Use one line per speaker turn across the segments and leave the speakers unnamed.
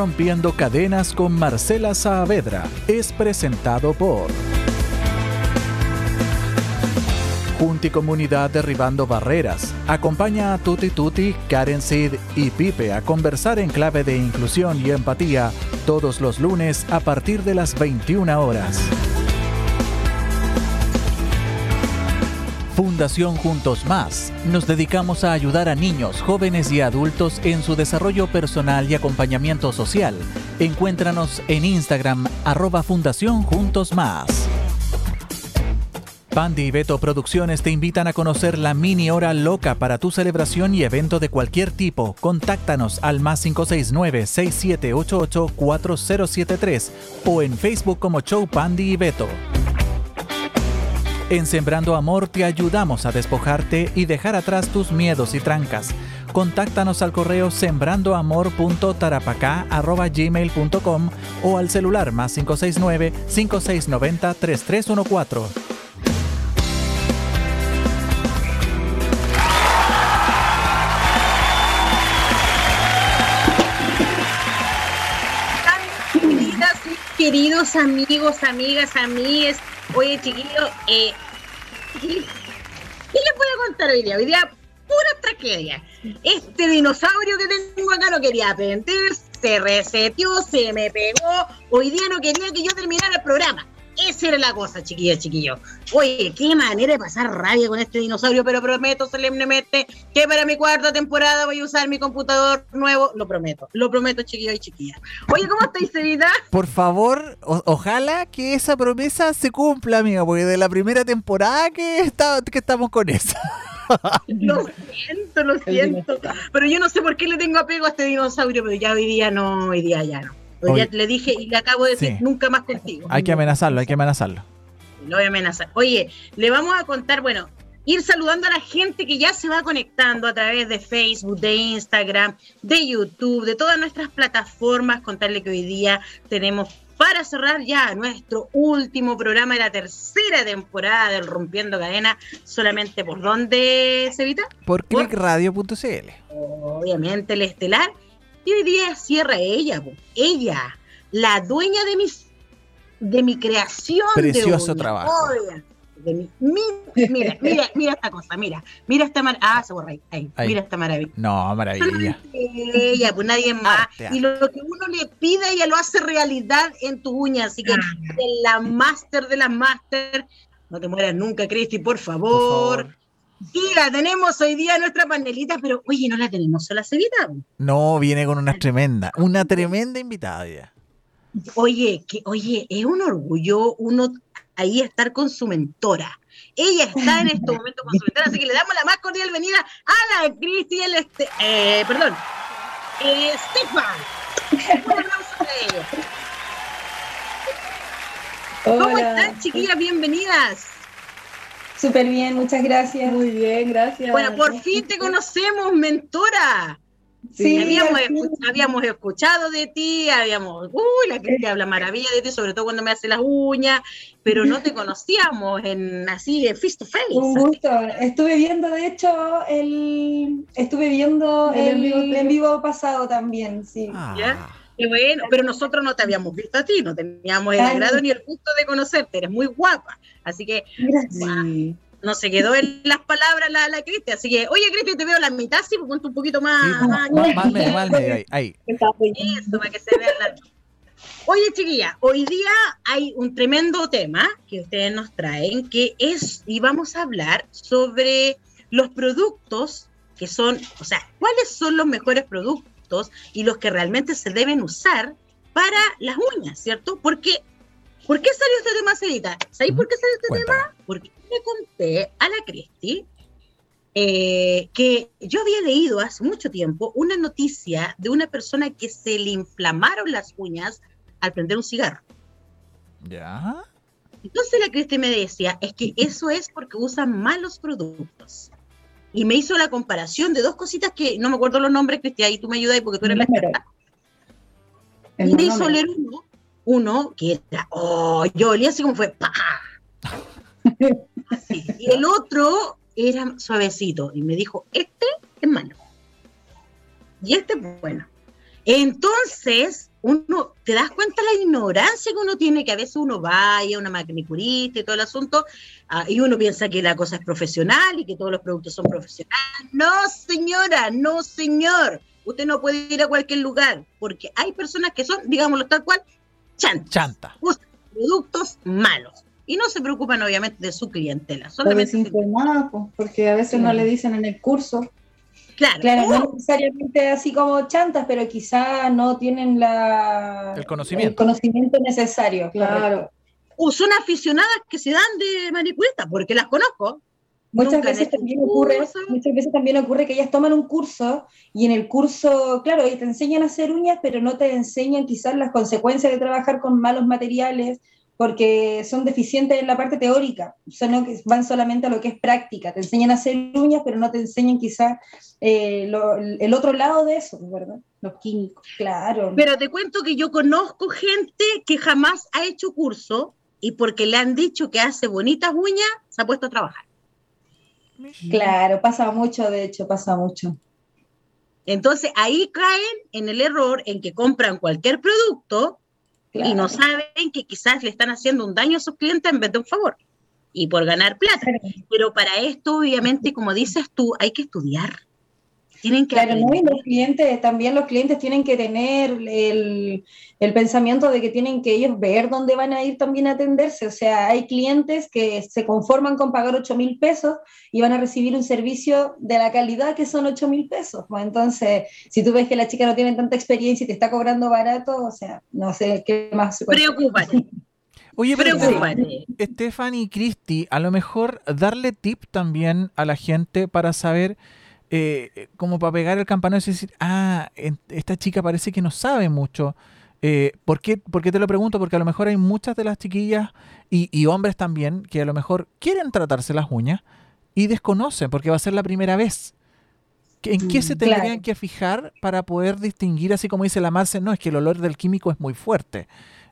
Rompiendo Cadenas con Marcela Saavedra es presentado por Junti Comunidad Derribando Barreras. Acompaña a Tuti Tuti, Karen Sid y Pipe a conversar en clave de inclusión y empatía todos los lunes a partir de las 21 horas. Fundación Juntos Más. Nos dedicamos a ayudar a niños, jóvenes y adultos en su desarrollo personal y acompañamiento social. Encuéntranos en Instagram arroba Fundación Juntos Más. Pandi y Beto Producciones te invitan a conocer la mini hora loca para tu celebración y evento de cualquier tipo. Contáctanos al más 569-6788-4073 o en Facebook como Show Pandi y Beto. En Sembrando Amor te ayudamos a despojarte y dejar atrás tus miedos y trancas. Contáctanos al correo sembrandoamor.tarapacá.gmail.com o al celular más 569-5690-3314.
queridos amigos, amigas, amigues. Oye, chiquillos, eh, ¿qué les voy a contar hoy día? Hoy día, pura tragedia. Este dinosaurio que tengo acá no quería aprender, se reseteó, se me pegó. Hoy día no quería que yo terminara el programa. Esa era la cosa, chiquillos, chiquillos. Oye, qué manera de pasar rabia con este dinosaurio, pero prometo solemnemente que para mi cuarta temporada voy a usar mi computador nuevo. Lo prometo, lo prometo, chiquillos y chiquillas. Oye, ¿cómo estáis, Sevita?
Por favor, ojalá que esa promesa se cumpla, amiga, porque de la primera temporada que, está, que estamos con eso.
Lo siento, lo siento. Pero yo no sé por qué le tengo apego a este dinosaurio, pero ya hoy día no, hoy día ya no ya le dije y le acabo de decir nunca más contigo.
Hay que amenazarlo, hay que amenazarlo.
Lo voy a amenazar. Oye, le vamos a contar, bueno, ir saludando a la gente que ya se va conectando a través de Facebook, de Instagram, de YouTube, de todas nuestras plataformas. Contarle que hoy día tenemos para cerrar ya nuestro último programa de la tercera temporada del Rompiendo Cadena, solamente por dónde, Cevita?
Por clickradio.cl.
Obviamente el estelar y hoy día cierra ella, ella, la dueña de mis de mi creación.
Precioso trabajo.
mira, mira, mira esta cosa, mira, mira esta maravilla. Ah, se borra ahí, mira esta maravilla.
No, maravilla.
Ella, pues nadie más. Y lo que uno le pide, ella lo hace realidad en tu uña. Así que ah. la máster de las máster, no te mueras nunca, Cristi, por favor. Por favor. Sí, la tenemos hoy día nuestra panelita, pero oye, no la tenemos sola Cevita.
No, viene con una tremenda, una tremenda invitada ya.
Oye, que, oye, es un orgullo uno ahí estar con su mentora. Ella está en este momento con su mentora, así que le damos la más cordial bienvenida a la Cristi, el este, eh, perdón, eh, Stefan. Un aplauso para ella. ¿Cómo están, chiquillas? Bienvenidas.
Súper bien, muchas gracias.
Muy bien, gracias.
Bueno, por fin te conocemos, mentora. Sí, habíamos, escuchado de ti, habíamos, uy, la que te habla maravilla de ti, sobre todo cuando me hace las uñas, pero no te conocíamos en así de face to face.
Un gusto. Estuve viendo, de hecho, el estuve viendo el, en vivo pasado también, sí.
Ah. Qué bueno, pero nosotros no te habíamos visto a ti, no teníamos el agrado ni el gusto de conocerte, eres muy guapa. Así que no se quedó en las palabras la, la Cristi. Así que, oye, Cristi, te veo la mitad, sí, pues un poquito más. Sí, más,
más, medio, más medio, ahí.
Eso, para que se vea la. Oye, chiquilla, hoy día hay un tremendo tema que ustedes nos traen, que es, y vamos a hablar sobre los productos que son, o sea, ¿cuáles son los mejores productos? Y los que realmente se deben usar para las uñas, ¿cierto? Porque, ¿por qué salió este tema, Cedita? ¿Sabéis por qué salió este tema? Porque le conté a la Cristi eh, que yo había leído hace mucho tiempo una noticia de una persona que se le inflamaron las uñas al prender un cigarro.
¿Ya?
Entonces la Cristi me decía, es que eso es porque usan malos productos y me hizo la comparación de dos cositas que no me acuerdo los nombres, Cristian, y tú me ayudas porque tú eres la experta. Y me hizo leer uno, uno que era, oh, yo olía así como fue, ¡pa! Y el otro era suavecito y me dijo, este es malo. Y este es bueno. Entonces, uno, te das cuenta la ignorancia que uno tiene, que a veces uno vaya a una manicurista y todo el asunto, ah, y uno piensa que la cosa es profesional y que todos los productos son profesionales. No, señora, no, señor. Usted no puede ir a cualquier lugar, porque hay personas que son, digámoslo tal cual, chantas.
Chanta.
Usan productos malos. Y no se preocupan, obviamente, de su clientela. Solamente
desinformada, porque a veces no le dicen en el curso.
Claro,
Claro, no necesariamente así como chantas, pero quizá no tienen la,
El conocimiento.
el conocimiento necesario.
Claro.
o son aficionadas que se dan de manicurista, porque las conozco.
Muchas
Nunca
veces
hecho
también ocurre,
curso.
muchas veces también ocurre que ellas toman un curso y en el curso, claro, y te enseñan a hacer uñas, pero no te enseñan quizás las consecuencias de trabajar con malos materiales, porque son deficientes en la parte teórica, son, que van solamente a lo que es práctica, te enseñan a hacer uñas, pero no te enseñan quizás eh, el otro lado de eso, ¿verdad? Los químicos, claro.
Pero te cuento que yo conozco gente que jamás ha hecho curso y porque le han dicho que hace bonitas uñas, se ha puesto a trabajar.
Claro, pasa mucho, de hecho, pasa mucho.
Entonces ahí caen en el error en que compran cualquier producto y no saben que quizás le están haciendo un daño a sus clientes en vez de un favor y por ganar plata. Pero para esto, obviamente, como dices tú, hay que estudiar. Tienen que
Claro, ¿no? y los clientes, también los clientes tienen que tener el, el pensamiento de que tienen que ellos ver dónde van a ir también a atenderse. O sea, hay clientes que se conforman con pagar 8 mil pesos y van a recibir un servicio de la calidad que son 8 mil pesos. Pues entonces, si tú ves que la chica no tiene tanta experiencia y te está cobrando barato, o sea, no sé qué más. se puede.
Preocúpate,
Oye, pero
preocúpate.
Stephanie y Cristi, a lo mejor darle tip también a la gente para saber, eh, como para pegar el campanazo y decir, ah, esta chica parece que no sabe mucho. Eh, ¿por, qué, por qué te lo pregunto? Porque a lo mejor hay muchas de las chiquillas y, y hombres también que a lo mejor quieren tratarse las uñas y desconocen porque va a ser la primera vez. ¿Que- ¿En qué se
Mm,
tendrían
claro.
que fijar para poder distinguir, así como dice la Marce, no, es que el olor del químico es muy fuerte?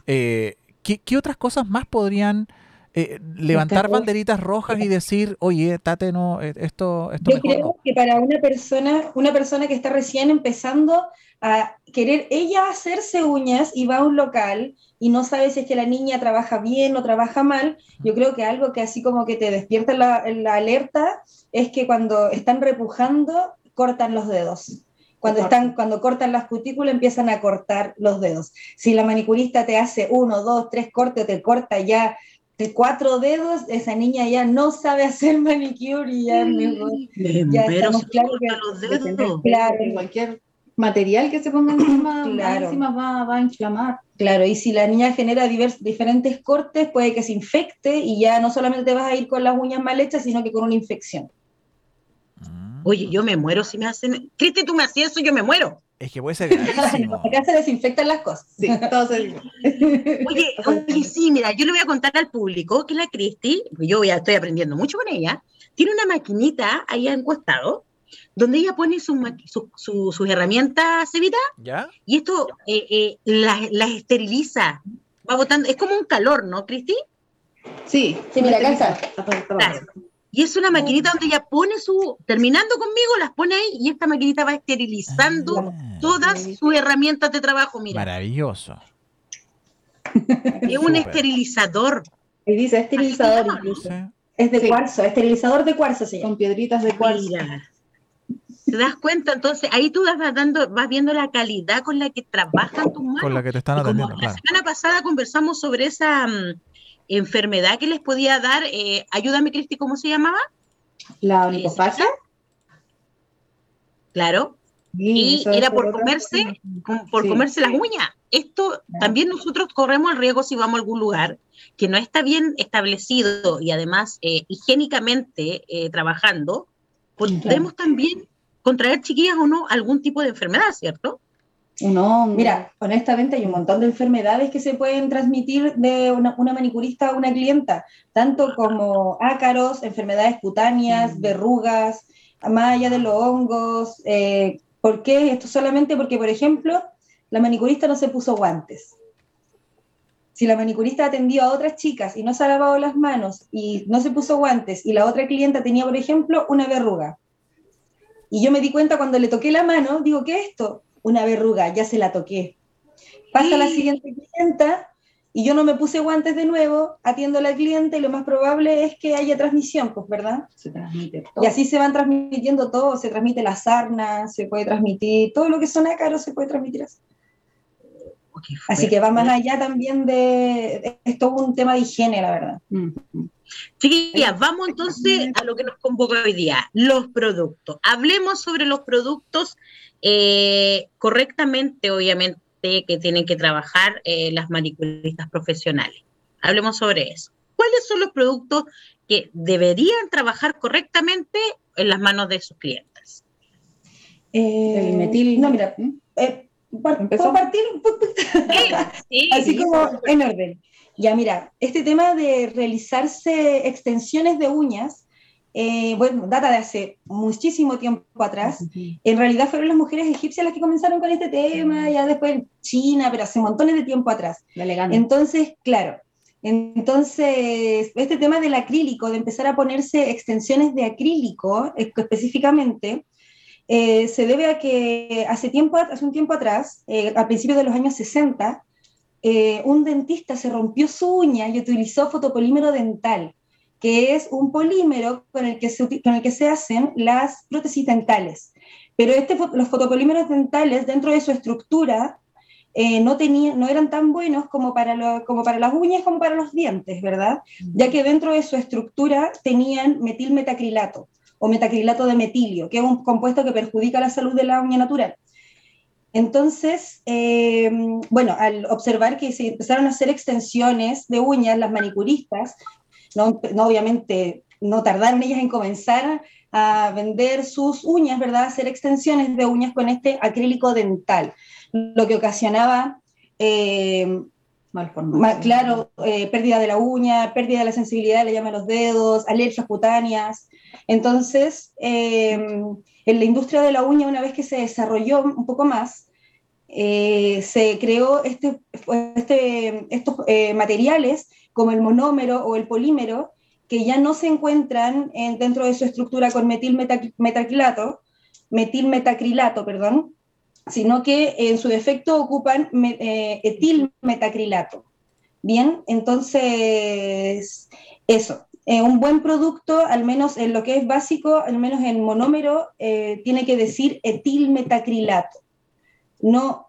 Eh, ¿qué, qué otras cosas más podrían eh, levantar banderitas rojas y decir, oye, Tate, no, eh, esto, esto
Yo
mejor
creo
no"?
que para una persona, una persona que está recién empezando a querer ella hacerse uñas y va a un local y no sabe si es que la niña trabaja bien o trabaja mal, yo creo que algo que así como que te despierta la, la alerta es que cuando están repujando, cortan los dedos. Cuando, están, cuando cortan las cutículas empiezan a cortar los dedos. Si la manicurista te hace uno, dos, tres cortes te corta ya de cuatro dedos, esa niña ya no sabe hacer manicure y ya es mejor. Ya
Pero
estamos
se
claros que-
los
de
dedos.
tener claro,
cualquier material que se ponga encima,
Claro.
encima va, va a inflamar.
claro, y si la niña genera divers- diferentes cortes, puede que se infecte y ya no solamente te vas a ir con las uñas mal hechas, sino que con una infección.
Mm.
Oye, yo me muero si me hacen. Cristi, tú me hacías eso, yo me muero.
Es que puede ser gravísimo.
Acá se desinfectan las cosas.
Sí, todo se
Oye, oye, sí, mira, yo le voy a contar al público que la Cristi, porque yo ya estoy aprendiendo mucho con ella, tiene una maquinita ahí en costado, donde ella pone sus maqui- su- su- sus herramientas, Cevita,
¿Ya?
y esto eh, eh, las las esteriliza. Va botando, es como un calor, ¿no, Cristi?
Sí,
Sí, mira, acá está
Claro. Y es una maquinita donde ella pone su, terminando conmigo, las pone ahí y esta maquinita va esterilizando
Ah,
todas sus herramientas de trabajo. Mira,
Maravilloso.
es un esterilizador.
Y dice esterilizador
llama,
incluso.
Sí.
Es de
Sí.
cuarzo, esterilizador de cuarzo llama.
Con piedritas de cuarzo.
Mira. ¿Te das cuenta? Entonces ahí tú vas, dando, vas viendo la calidad con la que trabajan tus manos.
Con la que te están atendiendo,
la semana pasada conversamos sobre esa mm, enfermedad que les podía dar, eh, ayúdame Cristi, ¿cómo se llamaba?
La onicofagia.
Claro, y era por comerse, por
Sí.
comerse las uñas. Esto también nosotros corremos el riesgo si vamos a algún lugar que no está bien establecido y además eh, higiénicamente eh, trabajando, podemos también contraer chiquillas o no algún tipo de enfermedad, ¿cierto?
Hongo.
Mira, honestamente hay un montón de enfermedades que se pueden transmitir de una, una manicurista a una clienta, tanto como ácaros, enfermedades cutáneas,
Mm.
verrugas, más allá de los hongos. Eh, ¿Por qué? Esto solamente porque, por ejemplo, la manicurista no se puso guantes. Si la manicurista atendió a otras chicas y no se ha lavado las manos y no se puso guantes y la otra clienta tenía, por ejemplo, una verruga. Y yo me di cuenta cuando le toqué la mano, digo, ¿qué es esto? Una verruga, ya se la toqué. Pasa la siguiente clienta y yo no me puse guantes de nuevo, atiendo a la cliente y lo más probable es que haya transmisión, pues, ¿verdad?
Se transmite todo.
Y así se van transmitiendo todo, se transmite la sarna, se puede transmitir, todo lo que son ácaros se puede transmitir así. Así que va más allá también de, de- es todo un tema de higiene, la verdad.
Mm.
Chiquillas, vamos entonces a lo que nos convoca hoy día, los productos. Hablemos sobre los productos eh, correctamente, obviamente, que tienen que trabajar eh, las manicuristas profesionales. Hablemos sobre eso. ¿Cuáles son los productos que deberían trabajar correctamente en las manos de sus clientes?
Eh,
El metil.
No, mira,
¿Mm?
eh,
¿Empezó?
¿puedo partir?
Sí,
Así
sí.
como en orden. Ya, mira, este tema de realizarse extensiones de uñas, eh, bueno, data de hace muchísimo tiempo atrás. En realidad fueron las mujeres egipcias las que comenzaron con este tema, ya después China, pero hace montones de tiempo atrás. Entonces, claro, entonces, este tema del acrílico, de empezar a ponerse extensiones de acrílico eh, específicamente, eh, se debe a que hace, tiempo, hace un tiempo atrás, eh, a principios de los años 60, eh, un dentista se rompió su uña y utilizó fotopolímero dental, que es un polímero con el que se, uti- con el que se hacen las prótesis dentales. Pero este, los fotopolímeros dentales, dentro de su estructura, eh, no, eran tan buenos como para, lo- como para las uñas como para los dientes, ¿verdad? Ya que dentro de su estructura tenían metilmetacrilato o metacrilato de metilio, que es un compuesto que perjudica la salud de la uña natural. Entonces, eh, bueno, al observar que se empezaron a hacer extensiones de uñas, las manicuristas, no, obviamente no tardaron ellas en comenzar a vender sus uñas, ¿verdad? Hacer extensiones de uñas con este acrílico dental, lo que ocasionaba, eh,
Malformación.
ma- claro, eh, pérdida de la uña, pérdida de la sensibilidad, le llaman los dedos, alergias cutáneas. Entonces, eh, en la industria de la uña, una vez que se desarrolló un poco más, eh, se creó este, este- estos eh, materiales como el monómero o el polímero, que ya no se encuentran en- dentro de su estructura con metilmetacrilato, metilmetacrilato, perdón, sino que en su defecto ocupan eh, etilmetacrilato. Bien, entonces, eso. Eh, un buen producto, al menos en lo que es básico, al menos en monómero, eh, tiene que decir etilmetacrilato, no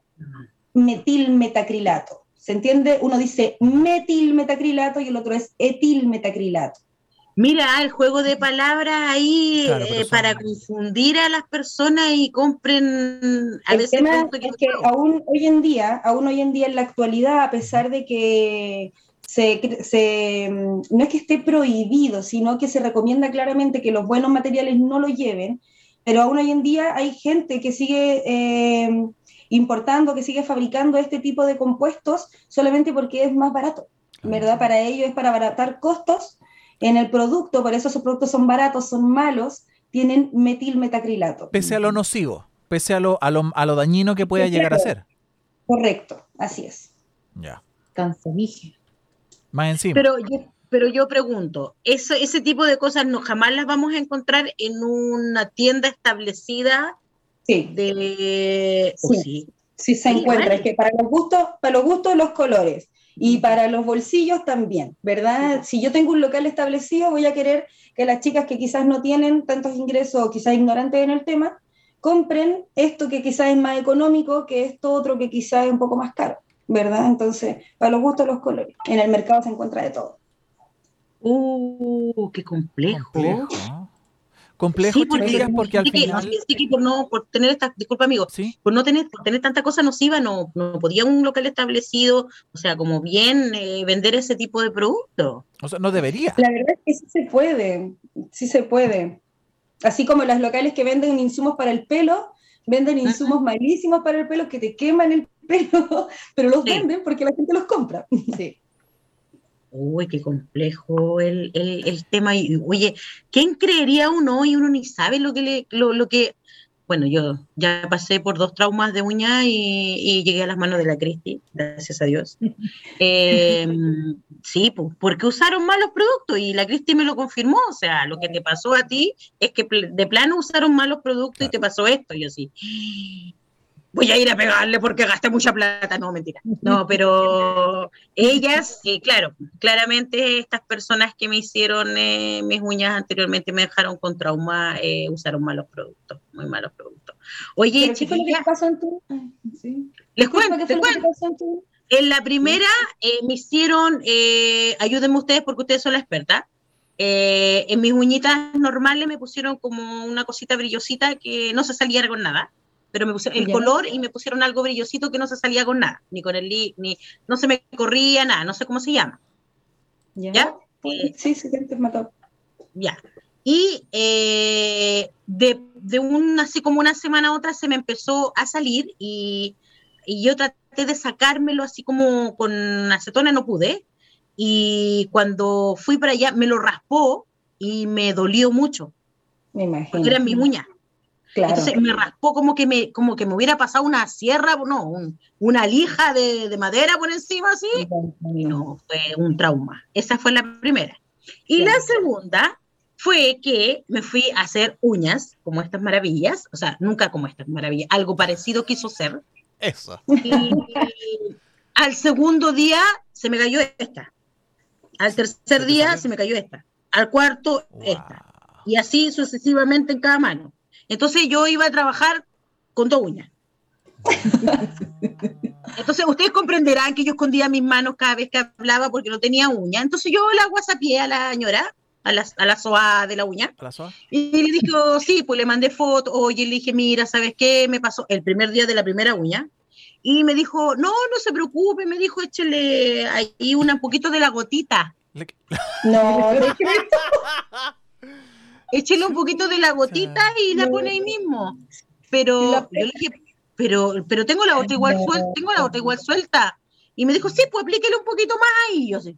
metilmetacrilato. ¿Se entiende? Uno dice metilmetacrilato y el otro es etilmetacrilato.
Mira, el juego de palabras ahí
Claro,
eh, para confundir a las personas y compren a
el
veces
tema es que aún hoy en día, aún hoy en día en la actualidad, a pesar de que se, cre- se, mm, no es que esté prohibido, sino que se recomienda claramente que los buenos materiales no lo lleven, pero aún hoy en día hay gente que sigue eh, importando, que sigue fabricando este tipo de compuestos solamente porque es más barato, ¿verdad? Para ellos es para abaratar costos en el producto, por eso esos productos son baratos, son malos, tienen metilmetacrilato.
Pese a lo nocivo, pese a lo, a lo, a lo dañino que pueda llegar a ser.
Correcto, así es.
Ya.
Cancerígeno.
Más encima.
Pero yo, pero yo pregunto, eso, ese tipo de cosas no jamás las vamos a encontrar en una tienda establecida
Sí,
de
Sí.
oh, sí.
sí se encuentra. Es que para los gustos, para los gustos los colores y para los bolsillos también, ¿verdad? Si yo tengo un local establecido, voy a querer que las chicas que quizás no tienen tantos ingresos o quizás ignorantes en el tema, compren esto que quizás es más económico que esto otro que quizás es un poco más caro, ¿verdad? Entonces, para los gustos los colores. En el mercado se encuentra de todo.
Uh, qué complejo.
Complejo. Complejo,
Sí, porque,
chiquillas, porque al final.
sí que por no, por tener esta, disculpa amigo,
Sí,
por no tener, por tener tanta cosa nociva, no, no podía un local establecido, o sea, como bien eh, vender ese tipo de producto.
o sea, no debería.
La verdad es que sí se puede, sí se puede. Así como los locales que venden insumos para el pelo, venden
Ajá.
insumos malísimos para el pelo que te queman el pelo, pero los
Sí.
venden porque la gente los compra.
Sí.
Uy, qué complejo el, el, el tema. Y, oye, ¿quién creería uno y uno ni sabe lo que le, lo, lo que. Bueno, yo ya pasé por dos traumas de uña y, y llegué a las manos de la Cristi, gracias a Dios. Eh, sí, pues, porque usaron mal los productos y la Cristi me lo confirmó. O sea, lo que te pasó a ti es que de plano usaron malos productos y te pasó esto. Y yo sí. Voy a ir a pegarle porque gasté mucha plata. No, mentira. No, pero ellas, eh, claro, claramente estas personas que me hicieron eh, mis uñas anteriormente me dejaron con trauma, eh, usaron malos productos, muy malos productos. Oye,
¿Pero qué pasó en tu? Sí.
les
¿Qué fue
cuento,
que
cuento.
pasó en tu?
En la primera eh, me hicieron, eh, ayúdenme ustedes porque ustedes son la experta. eh, en mis uñitas normales me pusieron como una cosita brillosita que no se salía con nada, pero me pusieron el
Ya.
color y me pusieron algo brillosito que no se salía con nada, ni con el li- ni no se me corría nada, no sé cómo se llama.
¿Ya?
¿Ya? Eh,
Sí, sí, te mató.
ya. Y eh, de, de un, así como una semana a otra se me empezó a salir y, y yo traté de sacármelo así como con acetona, no pude. Y cuando fui para allá me lo raspó y me dolió mucho,
Me imagino.
porque eran mis uñas.
Claro.
Entonces me raspó como que me, como que me hubiera pasado una sierra, no, un- una lija de, de madera por encima así. Y no, fue un trauma. Esa fue la primera. Y la segunda fue que me fui a hacer uñas, como estas maravillas, o sea, nunca como estas maravillas, algo parecido quiso ser.
Eso.
Y al segundo día se me cayó esta. Al tercer
te
día se me cayó esta. Al cuarto, esta.
Wow.
Y así sucesivamente en cada mano. Entonces yo iba a trabajar con dos uñas. Entonces ustedes comprenderán que yo escondía mis manos cada vez que hablaba porque no tenía uña. Entonces yo la whatsappié a la señora, a la, a la SOA de la uña,
¿A la soa?
y le dije, oh, sí, pues le mandé foto, oye, le dije, mira, ¿sabes qué? Me pasó el primer día de la primera uña. Y me dijo, no, no se preocupe, me dijo, échele ahí un poquito de la gotita.
Le-
No,
échele un poquito de la gotita y la pone ahí mismo. Pero yo le dije, pero, pero tengo la otra igual suelta, tengo la otra igual suelta. Y me dijo, sí, pues aplíquele un poquito más ahí. Y yo sí.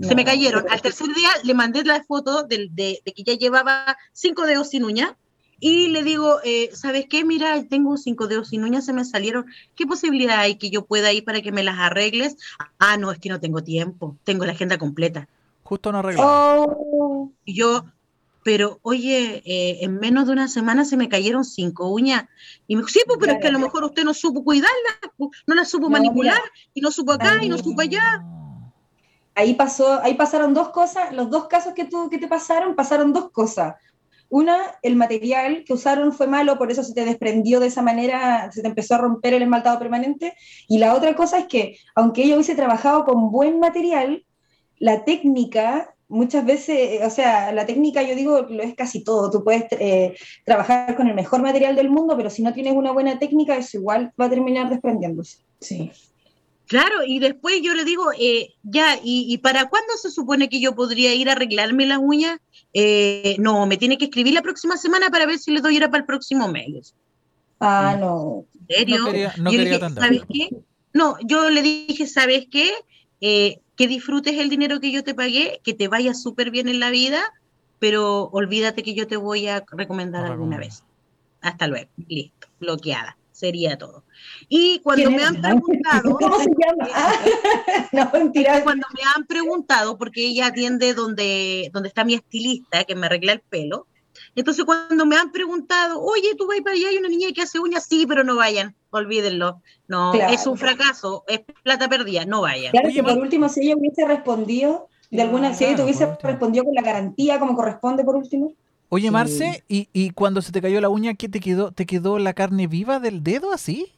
Se me cayeron. Al tercer día le mandé la foto del- de, de que ya llevaba cinco dedos sin uña. Y le digo, eh, ¿sabes qué? Mira, tengo cinco dedos sin uñas, se me salieron. ¿Qué posibilidad hay que yo pueda ir para que me las arregles? Ah, no, es que no tengo tiempo. Tengo la agenda completa.
Justo no arreglado.
Oh,
Y yo, pero oye, eh, en menos de una semana se me cayeron cinco uñas. Y me dijo, sí, pues, pero es que a lo mejor usted no supo cuidarlas, pues, no las supo
No,
manipular,
mira.
y no supo acá, y no supo allá.
ahí pasó, ahí pasaron dos cosas, los dos casos que, tú, que te pasaron, pasaron dos cosas. Una, el material que usaron fue malo, por eso se te desprendió de esa manera, se te empezó a romper el esmaltado permanente. Y la otra cosa es que, aunque ella hubiese trabajado con buen material, la técnica, muchas veces, eh, o sea, la técnica yo digo lo es casi todo. Tú puedes eh, trabajar con el mejor material del mundo, pero si no tienes una buena técnica, eso igual va a terminar desprendiéndose.
Sí.
Claro, y después yo le digo, eh, ya, ¿y, y para cuándo se supone que yo podría ir a arreglarme las uñas? Eh, no, me tiene que escribir la próxima semana para ver si le doy hora para el próximo mes.
Ah, no.
¿En serio?
No quería, no
Yo
quería
dije. ¿sabes qué? No, yo le dije, ¿sabes qué? Eh, que disfrutes el dinero que yo te pagué, que te vaya súper bien en la vida, pero olvídate que yo te voy a recomendar
No
alguna vez. Hasta luego, listo, bloqueada, sería todo. Y cuando
¿Quién
me han preguntado,
¿Cómo se llama? Ah, no, mentira.
cuando me han preguntado, porque ella atiende donde, donde está mi estilista, que me arregla el pelo, entonces cuando me han preguntado, oye, tú vas para allá, hay una niña que hace uñas, sí, pero no vayan, olvídenlo. No,
Claro.
es un fracaso, es plata perdida, no vayan.
Claro
Oye,
que por último, si ella hubiese respondido, de alguna, si ella
Claro,
te hubiese respondido con la garantía como corresponde por último.
Oye,
Sí.
Marce, ¿y, y cuando se te cayó la uña, ¿qué te quedó? ¿Te quedó la carne viva del dedo así?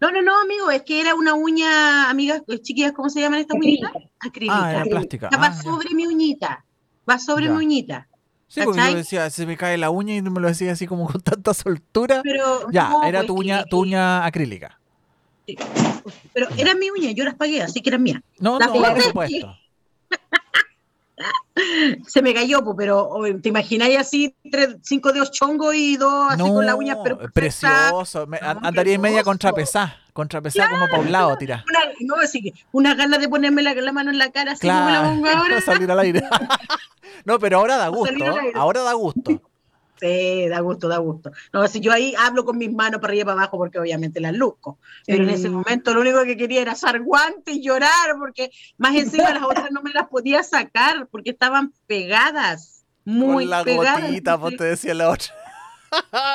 No, no, no, amigo, es que era una uña, amigas, eh, chiquillas, ¿cómo se llaman estas uñitas? Acrílica.
Ah, era plástica.
O sea, va
Ah, ya.
sobre mi uñita, va sobre
Ya.
mi uñita.
Sí, porque yo decía, se me cae la uña y me lo decía así como con tanta soltura.
Pero,
Ya,
no,
era
pues,
tu
que-
uña, tu uña acrílica.
Pero era mi uña, yo las pagué, así que eran mías.
No, no, por
es
supuesto.
se me cayó, pero te imagináis así, tres, cinco dedos chongos y dos así con las uñas pero
precioso. Me-
No,
an- andaría en media contrapesada. Contrapesada como para un lado, tira.
Una, no, así que una ganas de ponerme la, la mano en la cara, así como me la pongo ahora.
salir al aire. no, pero ahora da gusto. Ahora da gusto.
Sí, da gusto, da gusto. No, si yo ahí hablo con mis manos para arriba y para abajo porque obviamente las luzco. Pero en ese
Mm.
momento lo único que quería era usar guantes y llorar porque más encima las otras no me las podía sacar porque estaban pegadas. Muy
Con la
pegadas.
gotita, pues te decía la otra.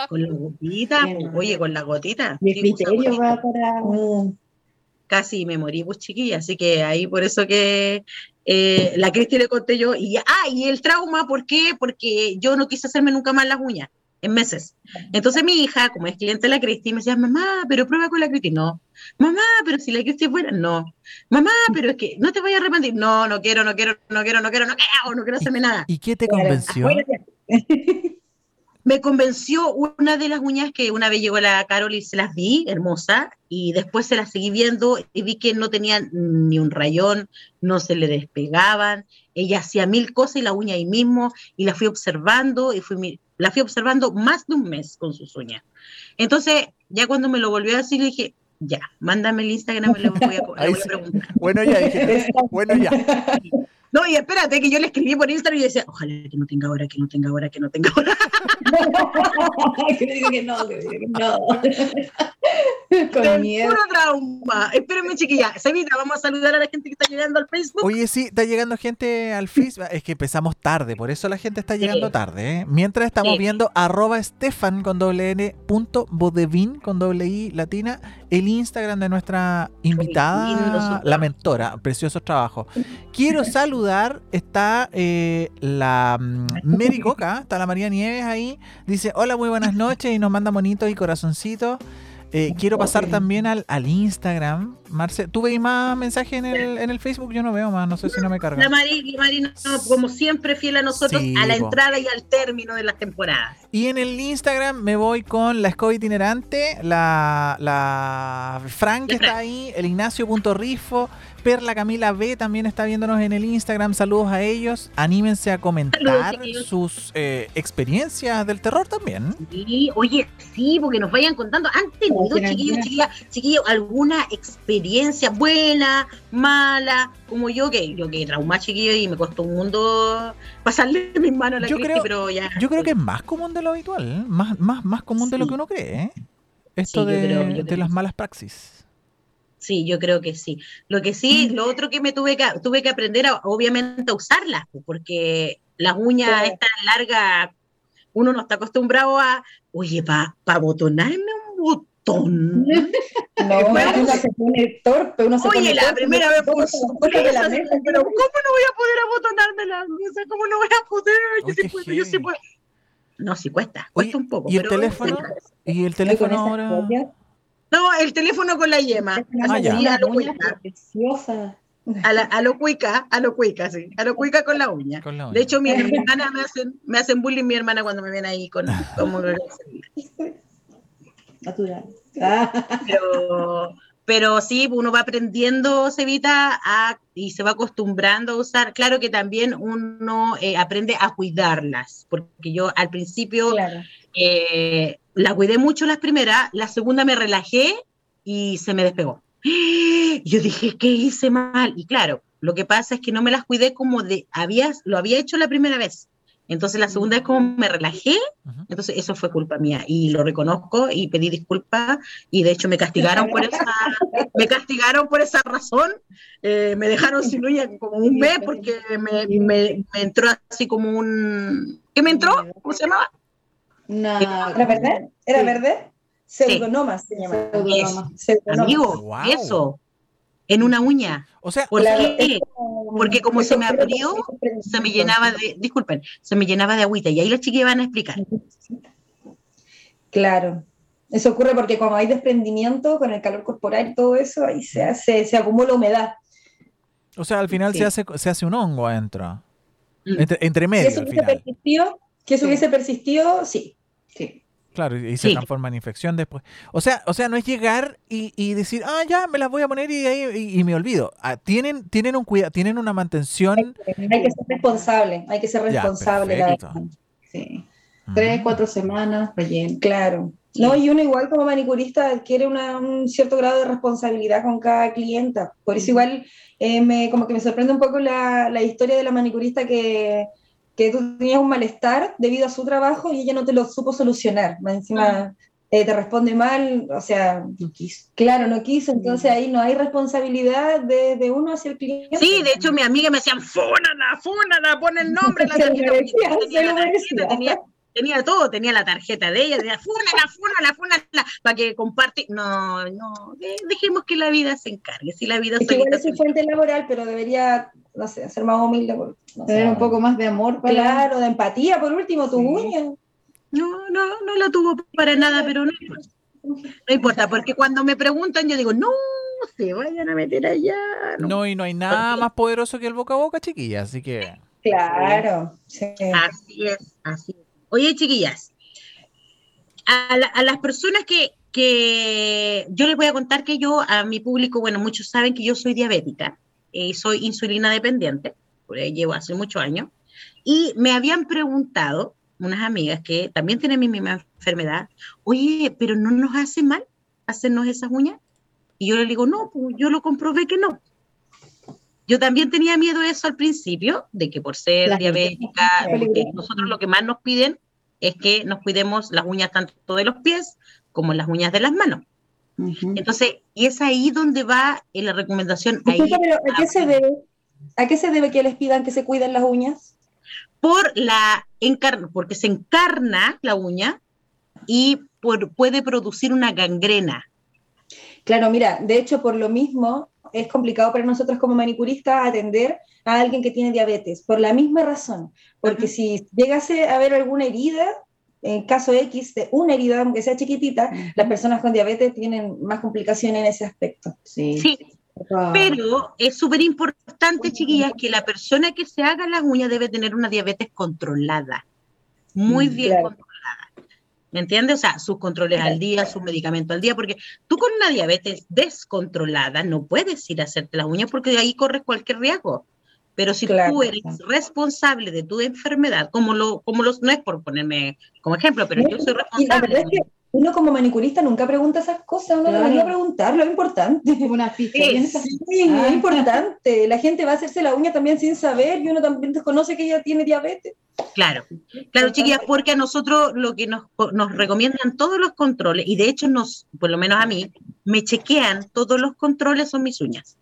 Con la gotita, oye, con la gotita.
Mi criterio
gotita.
va para.
Mm.
Casi me morí, pues chiquilla, así que ahí por eso que eh, la Cristi le conté yo, y ah, y el trauma, ¿por qué? Porque yo no quise hacerme nunca más las uñas, en meses. Entonces mi hija, como es cliente de la Cristi, me decía, mamá, pero prueba con la Cristi, no. Mamá, pero si la Cristi es buena, no. Mamá, pero es que no te vayas a arrepentir, no, no quiero, no quiero, no quiero, no quiero, no quiero, no quiero hacerme nada.
¿Y qué te convenció?
Me convenció una de las uñas que una vez llegó la Carol y se las vi, hermosa, y después se las seguí viendo y vi que no tenían ni un rayón, no se le despegaban, ella hacía mil cosas y la uña ahí mismo, y la fui observando, y fui, la fui observando más de un mes con sus uñas. Entonces, ya cuando me lo volvió a decir, le dije, ya, mándame el Instagram, le voy a, le
Ahí
voy a preguntar.
Bueno, ya dije. Bueno, ya.
No, y espérate, que yo le escribí por Instagram y decía, ojalá que no tenga hora, que no tenga hora, que no tenga hora.
que diga que no, que diga que no. Con miedo.
puro trauma. Espérenme, chiquilla. Sevita, vamos a saludar a la gente que está llegando al Facebook.
Oye, sí, está llegando gente al Facebook. Es que empezamos tarde, por eso la gente está llegando
Sí.
tarde. ¿eh? Mientras estamos
Sí.
viendo arroba Stefan con doble N punto bodevin con doble I latina, el Instagram de nuestra invitada, la mentora. Preciosos trabajos. Quiero saludar, está eh, la mm, Mary Coca, está la María Nieves ahí. Dice, hola, muy buenas noches y nos manda monitos y corazoncitos. Eh, quiero pasar también al, al Instagram. Marce, ¿tú veis más mensajes en el, en el Facebook? Yo no veo más, no sé si no me carga.
La Mari, la Mari no, como siempre, fiel a nosotros,
Sí,
a la
po.
entrada y al término de las temporadas.
Y en el Instagram me voy con la escoba itinerante, la, la Fran que está ahí, el Ignacio.rifo, Perla Camila B también está viéndonos en el Instagram. Saludos a ellos. Anímense a comentar
Saludos,
sus eh, experiencias del terror también.
Sí, oye, sí, porque nos vayan contando. ¿Han tenido,
Oh,
chiquillos, chiquillas, chiquillos, alguna experiencia buena, mala, como yo, que yo que traumá, chiquillos, y me costó un mundo pasarle mis manos a la
Yo
Cristi,
creo-
pero ya.
Yo creo que es más común de lo habitual, ¿eh? más, más, más común de lo que uno cree. ¿eh? Esto
Sí,
de,
creo-
de las malas praxis.
Sí, yo creo que sí. Lo que sí, lo otro que me tuve que, tuve que aprender, a, obviamente, a usarlas, porque las uñas
Claro.
estas largas, uno no está acostumbrado a, oye, para botonarme un botón.
No, uno se pone torpe, uno se
Oye,
pone
la
torpe,
primera vez sorpresa,
mesa,
pero ¿cómo no voy a poder abotonarme la cosa? ¿Cómo no voy a poder? Yo sí puedo, yo sí puedo. No, sí cuesta,
Oye,
cuesta un poco.
¿y el
pero-
teléfono? Y el teléfono ahora.
copias,
No, el teléfono con la yema.
Ah.
Sí, a lo cuica,
preciosas.
a, la- a lo cuica, a lo cuica, sí, a lo cuica con la uña.
Con la uña.
De hecho, mi hermana me hacen, me hacen bullying mi hermana cuando me ven ahí con como
Natural. Ah,
pero, pero sí, uno va aprendiendo, Cevita, a, y se va acostumbrando a usar. Claro que también uno eh, aprende a cuidarlas, porque yo al principio
Claro.
eh, la cuidé mucho las primeras, la segunda me relajé y se me despegó. Yo dije, ¿qué hice mal? Y claro, lo que pasa es que no me las cuidé como de, había, lo había hecho la primera vez. Entonces la segunda vez como me relajé, entonces eso fue culpa mía y lo reconozco y pedí disculpas y de hecho me castigaron por esa, me castigaron por esa razón, Eh, me dejaron sin uña como un mes porque me, me- me entró así como un, ¿qué me entró? ¿Cómo se llamaba?
una-
¿Era verde? ¿Era
Sí.
verde? Pseudonomas se llama.
Pseudonoma.
Amigo,
Wow.
eso, en una uña.
O sea,
¿Por qué?
como-
Porque como
eso
se me abrió, Se me llenaba de, disculpen, se me llenaba de agüita y ahí las chiquillas van a explicar.
Claro. Eso ocurre porque como hay desprendimiento con el calor corporal y todo eso, ahí se hace, se acumula humedad.
o sea, al final
Sí.
se, hace, se hace un hongo adentro.
Mm.
Entre, entre
Si
medio
eso
al
hubiese
final.
persistido, que eso
Sí.
hubiese persistido, sí.
Sí.
Claro, y se
Sí.
transforma en infección después. O sea, o sea, no es llegar y, y decir, ah, ya, me las voy a poner y, ahí- y, y me olvido. Ah, tienen, tienen un cuidado, tienen una mantención.
Hay que ser responsable, hay que ser
Ya,
responsable. verdad.
Sí. Tres, cuatro semanas, relleno.
Claro. No, y uno igual como manicurista adquiere una- un cierto grado de responsabilidad con cada clienta. Por eso igual eh, me, como que me sorprende un poco la, la historia de la manicurista que, que tú tenías un malestar debido a su trabajo y ella no te lo supo solucionar. Más encima eh, te responde mal, o sea,
No quiso.
claro, no quiso, entonces ahí no hay responsabilidad de, de uno hacia el cliente.
Sí, de hecho mi amiga me decían, fúnala, fúnala, pon el nombre. La tarjeta". tenía la tarjeta,
merecía.
tenía, tenía todo, tenía la tarjeta de ella, decía, fúnala, fúnala, fúnala, para que comparte. No, no, dejemos que la vida se encargue. Si la vida
es que igual es su fuente laboral, pero debería, no sé, ser más humilde.
Tener un poco más de amor.
Para claro, de empatía, por último, tu uña.
No, no, no la tuvo para nada, pero no importa. No importa, porque cuando me preguntan, yo digo, no se vayan a meter allá.
No, y no hay nada más poderoso que el boca a boca, chiquillas, así que.
Claro.
Así es, así es. Oye, chiquillas, a, las personas que, que, yo les voy a contar que yo, a mi público, bueno, muchos saben que yo soy diabética y soy insulina dependiente, llevo hace muchos años, y me habían preguntado unas amigas que también tienen mi misma enfermedad, oye, pero no nos hace mal hacernos esas uñas. Y yo le digo, no, pues yo lo comprobé que no. Yo también tenía miedo de eso al principio, de que por ser diabética, nosotros lo que más nos piden es que nos cuidemos las uñas tanto de los pies como las uñas de las manos. Entonces, y es ahí donde va en la recomendación.
Ahí, ¿a, qué se debe, ¿A qué se debe que les pidan que se cuiden las uñas?
por la encarna, porque se encarna la uña y puede producir una gangrena.
Claro, mira, de hecho por lo mismo es complicado para nosotros como manicuristas atender a alguien que tiene diabetes, por la misma razón, porque si llegase a haber alguna herida, en caso X de una herida, aunque sea chiquitita, las personas con diabetes tienen más complicaciones en ese aspecto.
Sí. sí. Pero es súper importante, chiquillas, que la persona que se haga las uñas debe tener una diabetes controlada, muy mm, bien controlada. ¿Me entiendes? O sea, sus controles al día, sus medicamentos al día, porque tú con una diabetes descontrolada no puedes ir a hacerte las uñas porque de ahí corres cualquier riesgo. Pero si tú eres responsable de tu enfermedad, como lo, como los, no es por ponerme como ejemplo, pero yo soy responsable
uno como manicurista nunca pregunta esas cosas, uno debería preguntar, lo importante.
Una sí,
es ah. importante. La gente va a hacerse la uña también sin saber y uno también desconoce que ella tiene diabetes.
Claro, claro, chiquillas, porque a nosotros lo que nos, nos recomiendan todos los controles, y de hecho nos, por lo menos a mí, me chequean todos los controles son mis uñas.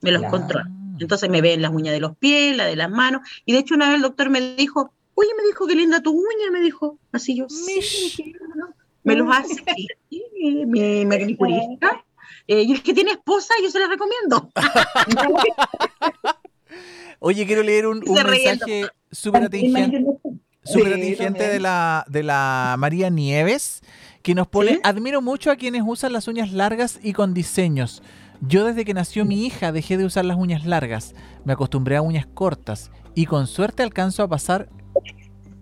Me los controlan. Entonces me ven las uñas de los pies, la de las manos, y de hecho una vez el doctor me dijo, oye, me dijo, qué linda tu uña, me dijo. Así yo, sí, me los hace mi, manicurista. Eh, y el que tiene esposa, yo se la recomiendo.
Oye, quiero leer un, mensaje súper atingente, super atingente de, la, de la María Nieves, que nos pone, admiro mucho a quienes usan las uñas largas y con diseños. Yo desde que nació mi hija dejé de usar las uñas largas, me acostumbré a uñas cortas y con suerte alcanzo a pasar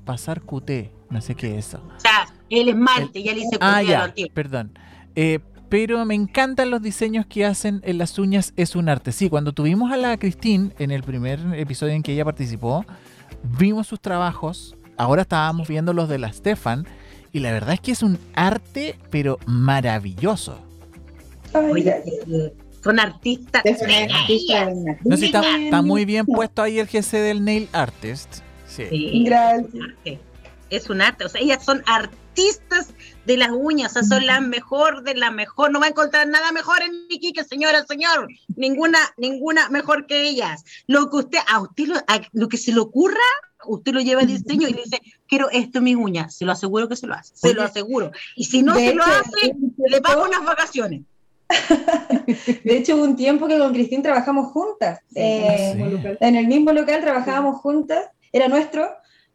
pasar QT, no sé qué es eso.
O sea, el esmalte, ya le hice Ah, ya,
perdón. Eh, pero me encantan los diseños que hacen en las uñas, es un arte. Sí, cuando tuvimos a la Christine en el primer episodio en que ella participó, vimos sus trabajos, ahora estábamos viendo los de la Stefan, y la verdad es que es un arte, pero maravilloso.
son artistas.
no, sí, está, está, muy bien puesto ahí el GC del Nail Artist. Sí.
Gracias. Es un arte, o sea, ellas son artistas de las uñas, o sea, son las mejor de la mejor, no va a encontrar nada mejor en Kike, señora, señor, ninguna, ninguna mejor que ellas. Lo que usted, a usted lo, que se le ocurra, usted lo lleva al diseño y le dice, quiero esto en mis uñas, se lo aseguro que se lo hace, se lo aseguro. Y si no se lo hace, le pago unas vacaciones.
De hecho, hubo un tiempo que con Cristín trabajamos juntas. Eh, en el mismo local trabajábamos juntas era nuestro,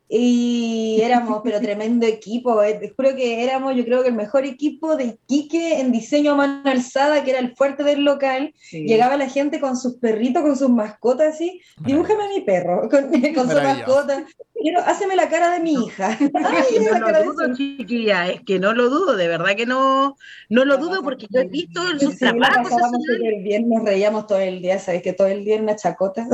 y éramos, pero tremendo equipo. Eh, juro que éramos, yo creo que el mejor equipo de Quique en diseño a mano alzada, que era el fuerte del local. Llegaba la gente con sus perritos, con sus mascotas, así. Dibújame a mi perro con, su mascota. Quiero, háceme la cara de mi hija.
no lo dudo, chiquilla, es que no lo dudo, de verdad que no, no lo dudo porque yo he visto sus trabajos.
bien, nos reíamos todo el día, sabes que todo el día en una chacota.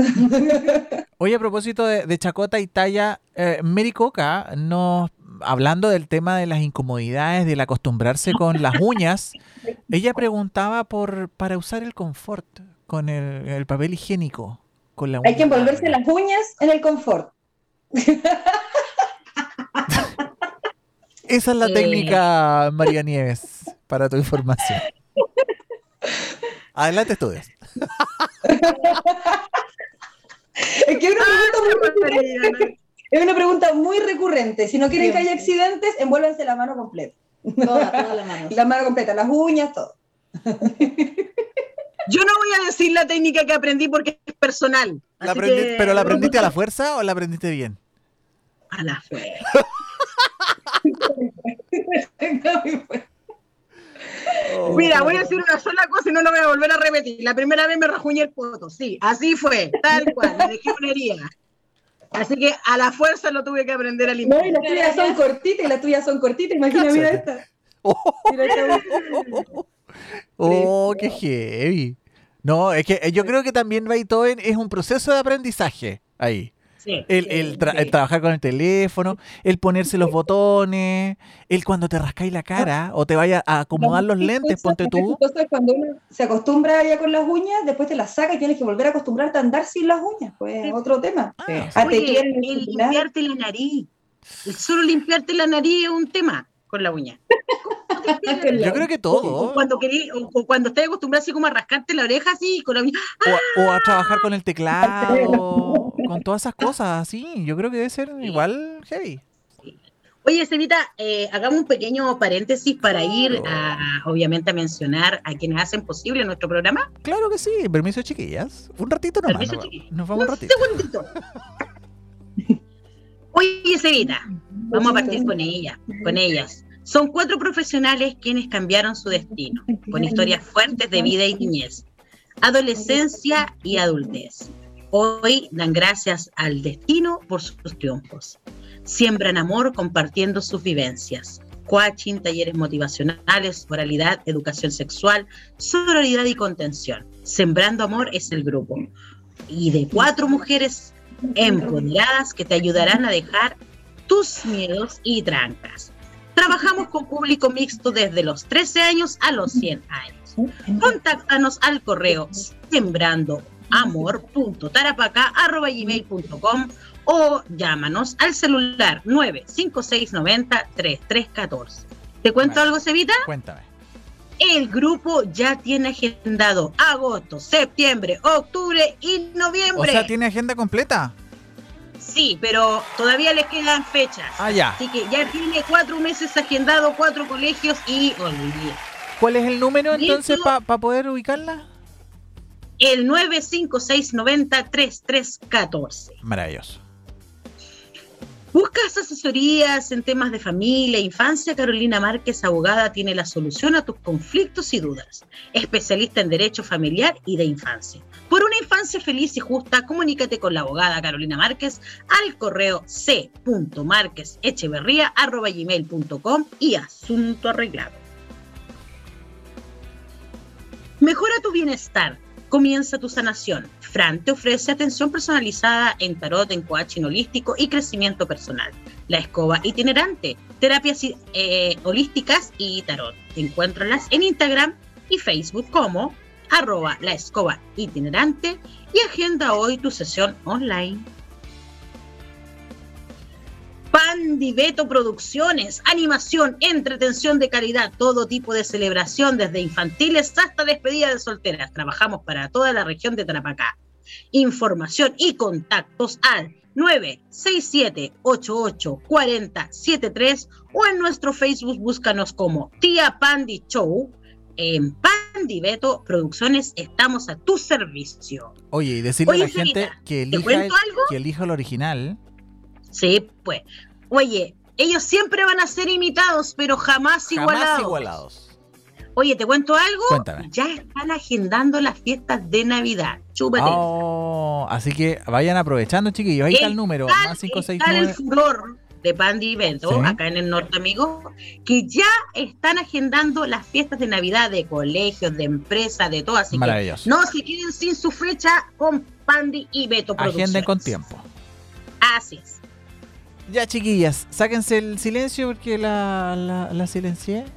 Oye, a propósito de, chacota y talla, eh, Mary Coca nos hablando del tema de las incomodidades, del acostumbrarse con las uñas, ella preguntaba por para usar el confort con el, papel higiénico. Con la
Hay que envolverse las uñas en el confort.
Esa es la técnica, María Nieves, para tu información. Adelante, estudios.
es que una Es una pregunta muy recurrente. Si no quieren que haya accidentes, envuélvense la mano completa.
Toda, toda la mano.
La mano completa, las uñas, todo.
Yo no voy a decir la técnica que aprendí porque es personal.
¿La
así
aprendi-
que-
¿Pero la aprendiste a la fuerza o la aprendiste bien?
A la fe. Mira, voy a decir una sola cosa y no lo voy a volver a repetir. La primera vez me rajuñé el poto, sí, así fue, tal cual, me dejé una herida. Así que a la fuerza lo tuve que aprender a
No,
limpiar.
y las tuyas son cortitas, y las tuyas son cortitas. Imagina, mira esta. Mira esta.
Oh, qué heavy. No, es que eh, yo creo que también va y todo en- es un proceso de aprendizaje ahí.
Sí,
El, el tra-
sí.
el trabajar con el teléfono, el ponerse los botones, el cuando te rascáis la cara o te vaya a acomodar los lentes, ponte tú.
Entonces, cuando uno se acostumbra ya con las uñas, después te las saca y tienes que volver a acostumbrarte a andar sin las uñas. Pues
Sí.
otro tema.
Ah.
Ah,
Oye,
quieren
el limpiarte la nariz. El solo limpiarte la nariz es un tema con la uña.
Yo creo que todo.
O cuando querí, o, cuando estás acostumbrado así como a rascarte la oreja así con la uña.
O, o a trabajar con el teclado, con todas esas cosas así. Yo creo que debe ser igual heavy.
Oye, Cevita, eh, hagamos un pequeño paréntesis para ir a, obviamente, a mencionar a quienes hacen posible nuestro programa.
Claro que sí. Permiso, chiquillas. Un ratito nomás.
Permiso,
nos, vamos un
Un
ratito.
segundito. Oye, Cevita, vamos a partir con ella, con ellas. Son cuatro profesionales quienes cambiaron su destino, con historias fuertes de vida y niñez, adolescencia y adultez. Hoy dan gracias al destino por sus triunfos. Siembran amor compartiendo sus vivencias. Coaching, talleres motivacionales, moralidad, educación sexual, sororidad y contención. Sembrando amor es el grupo. Y de cuatro mujeres empoderadas que te ayudarán a dejar tus miedos y trancas. Trabajamos con público mixto desde los 13 años a los 100 años. Contáctanos al correo sembrandoamor.tarapaca.gmail.com o llámanos al celular 95690-3314. ¿Te cuento algo, Cevita?
Cuéntame.
El grupo ya tiene agendado agosto, septiembre, octubre y
O
noviembre.
sea, ¿tiene agenda completa?
Sí, pero todavía les quedan fechas.
Ah, ya.
Así que ya tiene cuatro meses agendado, cuatro colegios y olvidé.
¿Cuál es el número entonces para poder ubicarla?
El 956903314.
Maravilloso.
¿Buscas asesorías en temas de familia infancia? Carolina Márquez, abogada, tiene la solución a tus conflictos y dudas. Especialista en derecho familiar y de infancia. Por una infancia feliz y justa, comunícate con la abogada Carolina Márquez al correo c.márquezecheverría.com y asunto arreglado. Mejora tu bienestar. Comienza tu sanación. Fran te ofrece atención personalizada en tarot, en coaching holístico y crecimiento personal. La escoba itinerante, terapias eh, holísticas y tarot. Encuéntralas en Instagram y Facebook como arroba la escoba itinerante y agenda hoy tu sesión online. Pandiveto Producciones, animación, entretención de calidad, todo tipo de celebración, desde infantiles hasta despedida de solteras. Trabajamos para toda la región de Tarapacá. Información y contactos al 967-884073 o en nuestro Facebook búscanos como Tía Pandi Show. En Pandiveto Producciones estamos a tu servicio.
Oye, y decirle
Oye,
a la gente que
¿Te
elija, el, que elija el original.
Sí, pues. Oye, ellos siempre van a ser imitados, pero jamás, igualados.
Jamás igualados.
Oye, ¿te cuento algo?
Cuéntame.
Ya están agendando las fiestas de Navidad. Chúpate.
Oh, así que vayan aprovechando, chiquillos. Ahí está el número. Más
está el
569.
furor de Pandy Evento,
Sí.
acá en el norte, amigo, que ya están agendando las fiestas de Navidad de colegios, de empresas, de todo. Así que
Maravilloso.
no se queden sin su fecha con Pandy y Beto
Agenden con
Producciones.
tiempo.
Así es.
Ya, chiquillas, sáquense el silencio porque la, la, la silencié.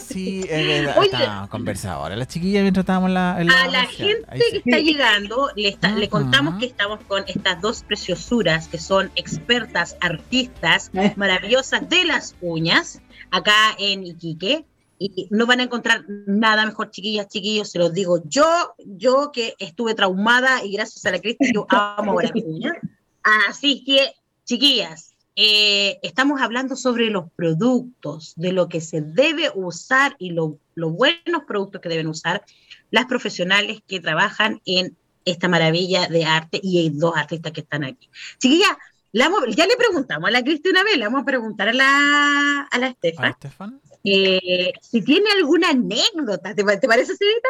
Sí, eh, eh, estábamos conversando ahora. Las chiquillas mientras estábamos en la. en la
A la gente
Ahí
que está llegando, le, está- le contamos que estamos con estas dos preciosuras que son expertas, artistas maravillosas de las uñas, acá en Iquique. Y no van a encontrar nada mejor, chiquillas, chiquillos, se los digo yo, yo que estuve traumada y gracias a la Cristi yo amo las uñas. Así que, chiquillas, eh, estamos hablando sobre los productos, de lo que se debe usar y los buenos productos que deben usar las profesionales que trabajan en esta maravilla de arte y hay dos artistas que están aquí. Chiquillas, ya le preguntamos a la Cristina Vela, vamos a preguntar a la, a la Estefan. Eh, si tiene alguna anécdota, ¿te, parece, Celita?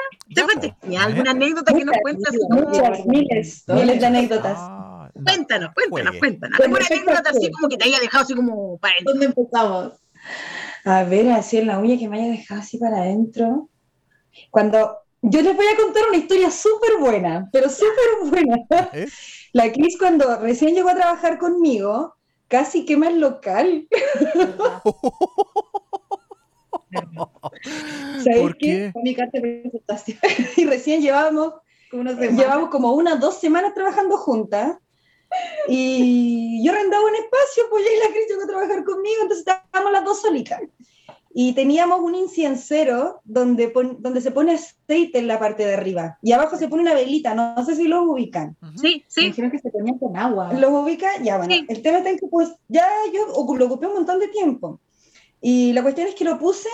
¿Te ¿Alguna anécdota que nos cuentes?
Muchas, miles, miles de anécdotas.
Ah, cuéntanos, cuéntanos, cuéntanos. ¿Alguna anécdota así como que te haya dejado así como para adentro?
¿Dónde empezamos? A ver, así en la uña que me haya dejado así para adentro. Cuando yo les voy a contar una historia súper buena, pero súper buena. La Cris cuando recién llegó a trabajar conmigo, casi quema el local. ¿Sabes ¿Por qué? Mi carta de presentación. y recién llevábamos, llevamos como unas dos semanas trabajando juntas. Y yo arrendaba un espacio, pues ya la Cris llegó a trabajar conmigo, entonces estábamos las dos solitas y teníamos un inciencero donde, donde se pone aceite en la parte de arriba y abajo se pone una velita, no, sé si los ubican.
Sí, sí.
Me dijeron que se ponían con agua. ¿Los ubican? Ya, bueno. El tema es que pues ya yo lo ocupé un montón de tiempo. Y la cuestión es que lo puse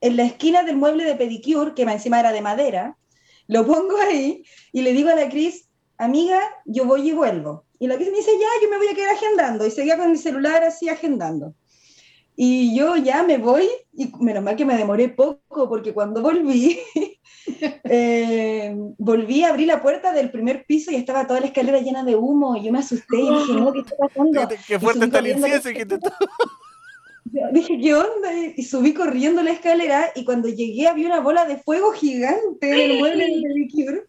en la esquina del mueble de pedicure, que encima era de madera, lo pongo ahí y le digo a la Cris, amiga, yo voy y vuelvo. Y la Cris me dice, ya, yo me voy a quedar agendando. Y seguía con mi celular así agendando. Y yo ya me voy, y menos mal que me demoré poco, porque cuando volví, eh, volví a abrir la puerta del primer piso y estaba toda la escalera llena de humo, y yo me asusté y dije, no, ¿qué está pasando?
Qué fuerte está el incienso que te
Dije, ¿qué onda? Y subí corriendo la escalera y cuando llegué había una bola de fuego gigante en el mueble del pedicure.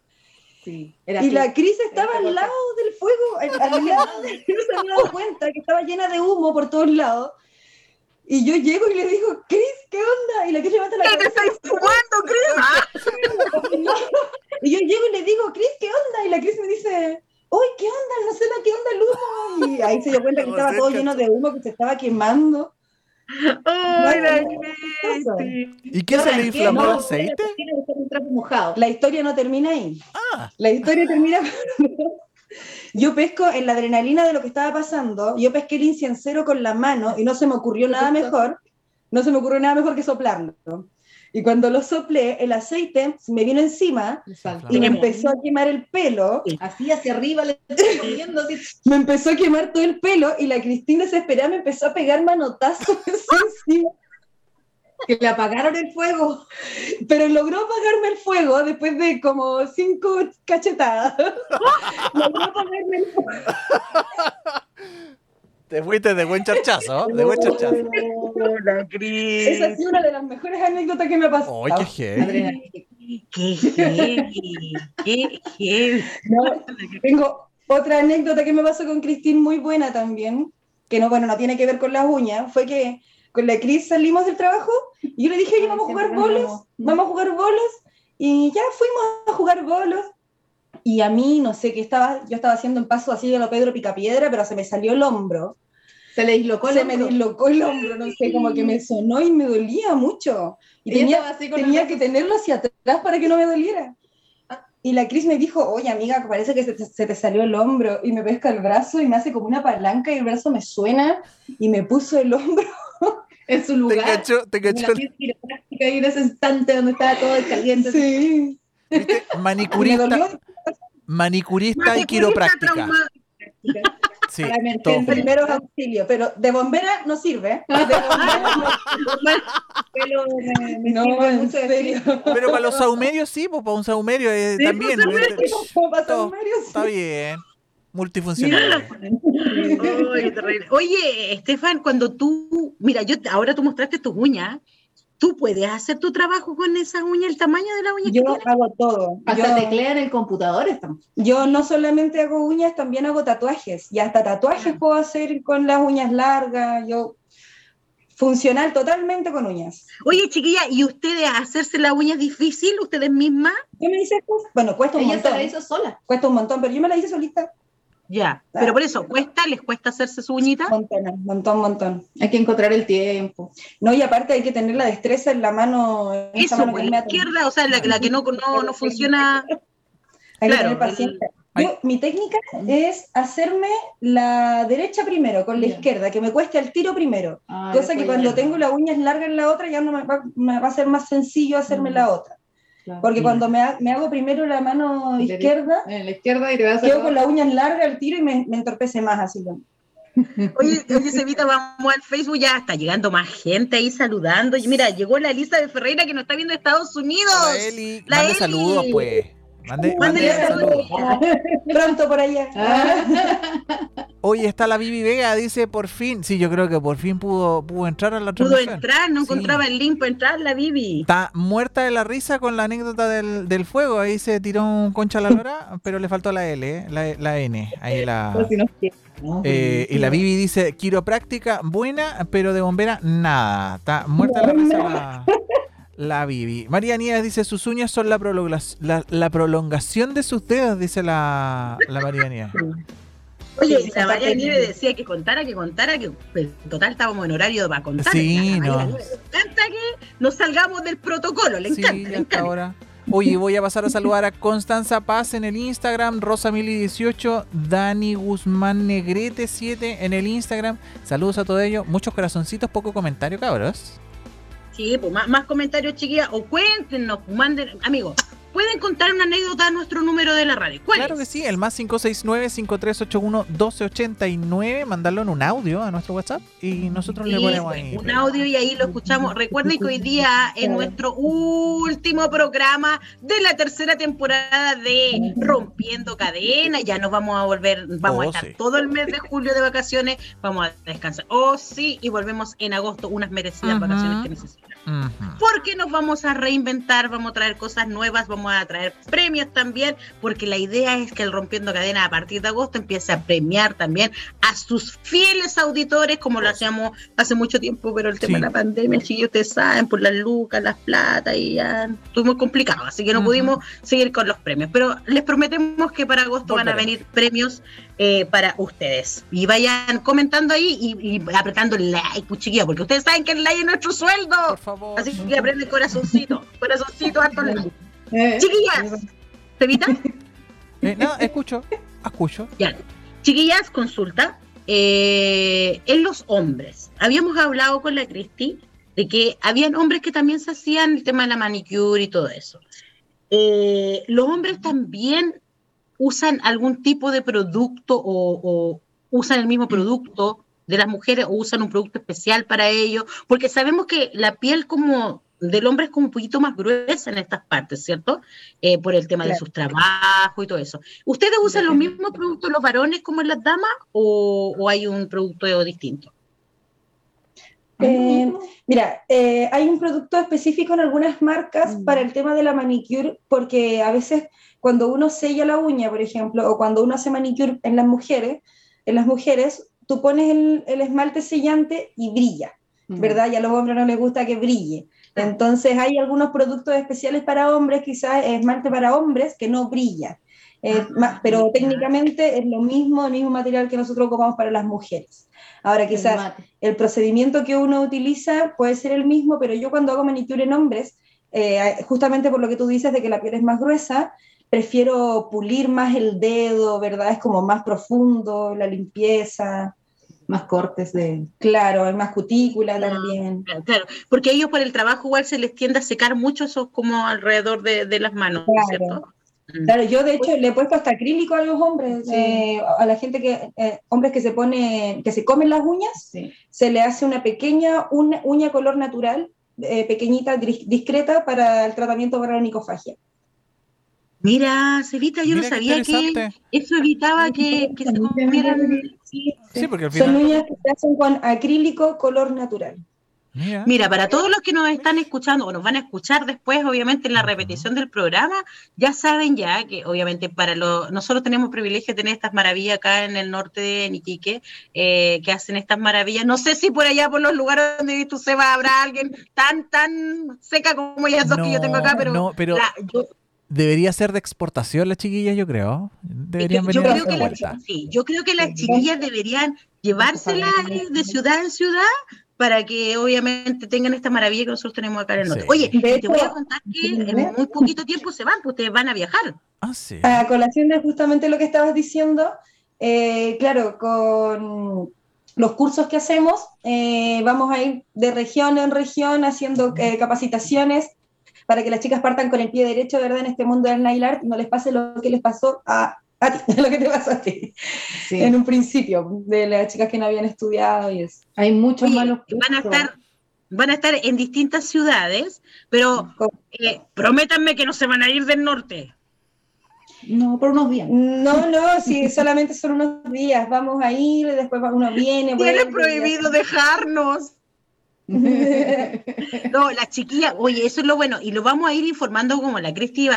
Sí, y la Cris estaba al lado del fuego, al, lado, no se había dado cuenta que estaba llena de humo por todos lados. Y yo llego y le digo, Cris, ¿qué onda? Y la Cris levanta la
cabeza. ¿Qué te estás jugando, Cris?
y yo llego y le digo, Cris, ¿qué onda? Y la Cris me dice, uy, ¿qué onda? No sé qué onda el humo. Y ahí se dio cuenta que estaba todo lleno de humo, que se estaba quemando.
Ay, la
¿Y qué se le inflamó el aceite?
La historia no termina ahí. Ah. La historia termina yo pesco en la adrenalina de lo que estaba pasando, yo pesqué el inciencero con la mano y no se me ocurrió nada mejor, no se me ocurrió nada mejor que soplarlo. Y cuando lo soplé, el aceite me vino encima y me empezó a quemar el pelo.
Así hacia arriba, le
me empezó a quemar todo el pelo y la Cristina desesperada me empezó a pegar manotazos encima
que le apagaron el fuego.
Pero logró apagarme el fuego después de como cinco cachetadas. logró apagarme el fuego.
Te fuiste de buen charchazo, de buen charchazo.
La Esa ha sido una de las mejores anécdotas que me ha pasado.
¡Ay, qué
¡Qué heavy! ¡Qué heavy!
tengo otra anécdota que me pasó con Cristín muy buena también, que no, bueno, no tiene que ver con las uñas, fue que con la Cris salimos del trabajo y yo le dije, oye, vamos a jugar bolos, vamos a jugar bolos. Y ya fuimos a jugar bolos. Y a mí, no sé qué estaba, yo estaba haciendo un paso así de lo Pedro Picapiedra, pero se me salió el hombro.
Se le dislocó
el se me dislocó el hombro, no sé, como que me sonó y me dolía mucho. Y, tenía, tenía que tenerlo hacia atrás para que no me doliera. Y la Cris me dijo, oye amiga, parece que se se te, salió el hombro. Y me pesca el brazo y me hace como una palanca y el brazo me suena y me puso el hombro en su lugar. Te
cacho, te cacho.
Y en ese instante donde estaba todo caliente.
Sí. Manicurista, manicurista y quiropráctica.
Sí, para primeros auxilios, pero de bombera no sirve.
pero me, no, mucho serio.
Pero para los saumerios sí, pues para un saumerio eh, también. Pues, está bien. Multifuncional.
Oye, Estefan, cuando tú, mira, yo ahora tú mostraste tus uñas, ¿tú puedes hacer tu trabajo con esa uña, el tamaño de la uña?
Yo hago todo.
Hasta teclea en el computador estamos.
Yo no solamente hago uñas, también hago tatuajes. Y hasta tatuajes ah. puedo hacer con las uñas largas. Yo funcional totalmente con uñas.
Oye, chiquilla, ¿y ustedes hacerse la uña es difícil, ustedes mismas?
Yo me hice, bueno, cuesta un
Ella
montón.
se la hizo sola.
Cuesta un montón, pero yo me la hice solita.
Ya, pero por eso, ¿cuesta? ¿Les cuesta hacerse su uñita?
Montón, montón, montón.
Hay que encontrar el tiempo.
No, y aparte hay que tener la destreza en la mano.
eso,
pues,
la izquierda, o sea, la, que no, no, no funciona.
hay que tener paciencia. Yo, mi técnica es hacerme la derecha primero, con la izquierda, que me cueste el tiro primero.
Ah,
Cosa que cuando
ya.
tengo las uñas largas en la otra, ya no me va, me va a ser más sencillo hacerme
Mm.
la otra.
Claro.
Porque cuando me, ha- me hago primero la mano izquierda,
En la izquierda y te vas a hacer
quedo con las uñas largas el tiro y me, me entorpece más así. ¿no?
Oye, oye, Cevita, vamos al Facebook, ya está llegando más gente ahí saludando. Y mira, llegó la de Ferreira que nos está viendo de Estados Unidos.
Hola, Eli.
La Eli.
saludos, pues. Mande,
Mándele
mande
saludos.
Pronto por allá.
Ah,
Oye, está la Vivi Vega, dice por fin. Sí, yo creo que por fin pudo, pudo entrar a la
Pudo entrar, no
Sí.
encontraba el link para entrar, la Vivi.
Está muerta de la risa con la anécdota del, del fuego. Ahí se tiró un concha a la lora, pero le faltó la L, ¿eh? la, la N. Ahí la. Eh, y la Vivi dice, quiropráctica buena, pero de bombera nada. Está muerta de la risa la, Vivi. María Nieves dice, sus uñas son la, prolonga- la, la prolongación de sus dedos, dice la, la María Nieves.
Oye,
Sí,
la María Nieves decía que contara, que contara, que en total estábamos en horario para contar.
Sí, no.
Le encanta que nos salgamos del protocolo, le
Sí,
encanta, le encanta.
ahora. Oye, voy a pasar a saludar a Constanza Paz en el Instagram, Rosamili18, Dani Guzmán Negrete7 en el Instagram. Saludos a todos ellos. Muchos corazoncitos, poco comentario, cabros.
Sí, pues más, más comentarios, chiquillas, o cuéntenos, manden, amigos, pueden contar una anécdota a nuestro número de la radio. ¿Cuál
Claro
es?
que sí, el más 569-5381-1289. Mandarlo en un audio a nuestro WhatsApp y nosotros le
Sí,
ponemos ahí.
un audio y ahí lo escuchamos. Recuerden que hoy día es nuestro último programa de la tercera temporada de Rompiendo Cadenas. Ya nos vamos a volver, vamos
Oh,
a estar
sí.
todo el mes de julio de vacaciones, vamos a descansar. Oh, sí, y volvemos en agosto, unas merecidas vacaciones que Porque nos vamos a reinventar, vamos a traer cosas nuevas, vamos a traer premios también, porque la idea es que el Rompiendo Cadenas a partir de agosto empiece a premiar también a sus fieles auditores, como lo hacíamos hace mucho tiempo, pero el tema
Sí.
de la pandemia, si ustedes saben, por las lucas, las plata, y ya estuvo muy complicado, así que no
Ujú.
pudimos seguir con los premios. Pero les prometemos que para agosto van a venir premios eh, para ustedes. Y vayan comentando ahí y, y apretando el like, pues, chiquilla, porque ustedes saben que el like es nuestro sueldo.
Por favor.
Así que aprende corazoncito, corazoncito, harto like.
Eh,
Chiquillas, ¿Tevita?
Eh, nada, escucho, escucho.
Ya. Chiquillas, consulta. Eh, en los hombres, habíamos hablado con la Cristi de que habían hombres que también se hacían el tema de la manicure y todo eso. Eh, ¿Los hombres también usan algún tipo de producto o, o usan el mismo producto de las mujeres o usan un producto especial para ellos? Porque sabemos que la piel como del hombre es como un poquito más gruesa en estas partes, ¿cierto? Eh, por el tema de sus trabajos y todo eso. ¿Ustedes usan los mismos productos los varones como en las damas o, o hay un producto distinto?
Eh, mira, eh, hay un producto específico en algunas marcas
Mm.
para el tema de la manicure, porque a veces cuando uno sella la uña, por ejemplo, o cuando uno hace manicure en las mujeres, en las mujeres, tú pones el, el esmalte sellante y brilla, ¿verdad? Y a los hombres no les gusta que brille. Entonces hay algunos productos especiales para hombres, quizás esmalte para hombres que no brilla. Eh, más- pero técnicamente es lo mismo, el mismo material que nosotros ocupamos para las mujeres. Ahora quizás
mate.
el procedimiento que uno utiliza puede ser el mismo, pero yo cuando hago manicure en hombres, eh, justamente por lo que tú dices de que la piel es más gruesa, prefiero pulir más el dedo, ¿verdad? Es como más profundo, la limpieza,
Más cortes de.
claro, hay más cutícula también.
Claro, porque ellos por el trabajo igual se les tiende a secar mucho eso como alrededor de, de las manos,
Claro.
¿cierto? Mm.
Claro, yo de hecho le he puesto hasta acrílico a los hombres,
Sí.
eh, a la gente que, eh, hombres que se pone, que se comen las uñas,
Sí.
se le hace una pequeña una uña color natural, eh, pequeñita, dis- discreta para el tratamiento para la onicofagia.
Mira, Cevita, yo
Mira
no sabía que eso evitaba que, que se comieran. sí.
Sí, porque al
Son uñas que se hacen con acrílico color natural.
Mira.
Mira, para todos los que nos están escuchando o nos van a escuchar después, obviamente en la repetición del programa, ya saben ya que obviamente para los nosotros tenemos privilegio de tener estas maravillas acá en el norte de Iquique, eh, que hacen estas maravillas. No sé si por allá por los lugares donde viste se va habrá alguien tan tan seca como ellas dos que yo tengo acá, pero,
no, pero
la- yo,
debería ser de exportación las chiquillas, yo creo. Deberían
yo- yo
venir a
creo
dar
que la- sí, yo creo que las chiquillas deberían llevárselas de ciudad en ciudad para que obviamente tengan esta maravilla que nosotros tenemos acá en el norte.
Sí.
Oye, te voy a contar que en muy poquito tiempo se van, pues ustedes van a viajar.
Ah, sí.
A colación de justamente lo que estabas diciendo, eh, claro, con los cursos que hacemos, eh, vamos a ir de región en región haciendo eh, capacitaciones para que las chicas partan con el pie derecho, ¿verdad? En este mundo del nail art, no les pase lo que les pasó a, a ti, lo que te pasó a ti,
Sí.
en un principio, de las chicas que no habían estudiado y eso.
Hay muchos
Oye,
malos
van a estar van a estar en distintas ciudades, pero eh, prométanme que no se van a ir del norte.
No, por unos días.
No, no, si solamente son unos días, vamos a ir, después uno viene.
Tiene prohibido dejarnos. No, las chiquillas, oye, eso es lo bueno, y lo vamos a ir informando como la Cristi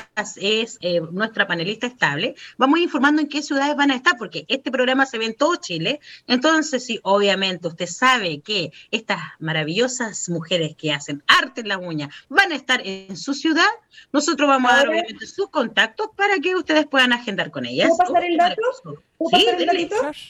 es eh, nuestra panelista estable, vamos a ir informando en qué ciudades van a estar, porque este programa se ve en todo Chile, entonces sí, obviamente usted sabe que estas maravillosas mujeres que hacen arte en la uña van a estar en su ciudad, nosotros vamos a dar obviamente sus contactos para que ustedes puedan agendar con ellas.
¿Puedo pasar el dato? ¿Puedo
Sí,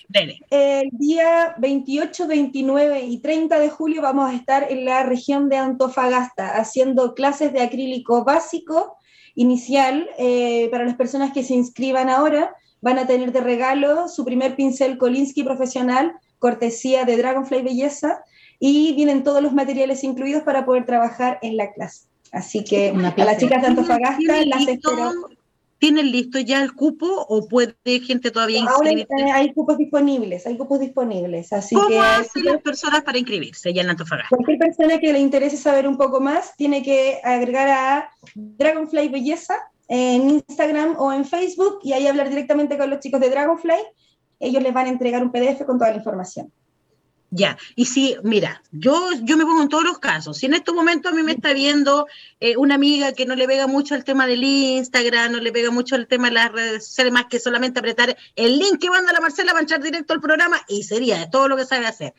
dele.
El día 28, 29 y 30 de julio vamos a estar en la región de Antofagasta haciendo clases de acrílico básico inicial eh, para las personas que se inscriban ahora. Van a tener de regalo su primer pincel Kolinsky profesional, cortesía de Dragonfly Belleza, y vienen todos los materiales incluidos para poder trabajar en la clase. Así que
Una
a las chicas de Antofagasta
¿Tienen
las espero.
¿Tienen listo ya el cupo o puede gente todavía inscribirse?
hay cupos disponibles, hay cupos disponibles, así
¿Cómo
que
hacen las personas para inscribirse ya en Antofagasta?
cualquier persona que le interese saber un poco más tiene que agregar a Dragonfly Belleza en Instagram o en Facebook y ahí hablar directamente con los chicos de Dragonfly. Ellos les van a entregar un PDF con toda la información.
Ya, y si, mira, yo, yo me pongo en todos los casos. Si en este momento a mí me está viendo eh, una amiga que no le pega mucho el tema del Instagram, no le pega mucho el tema de las redes sociales, más que solamente apretar el link que manda la Marcela para entrar directo al programa y sería todo lo que sabe hacer.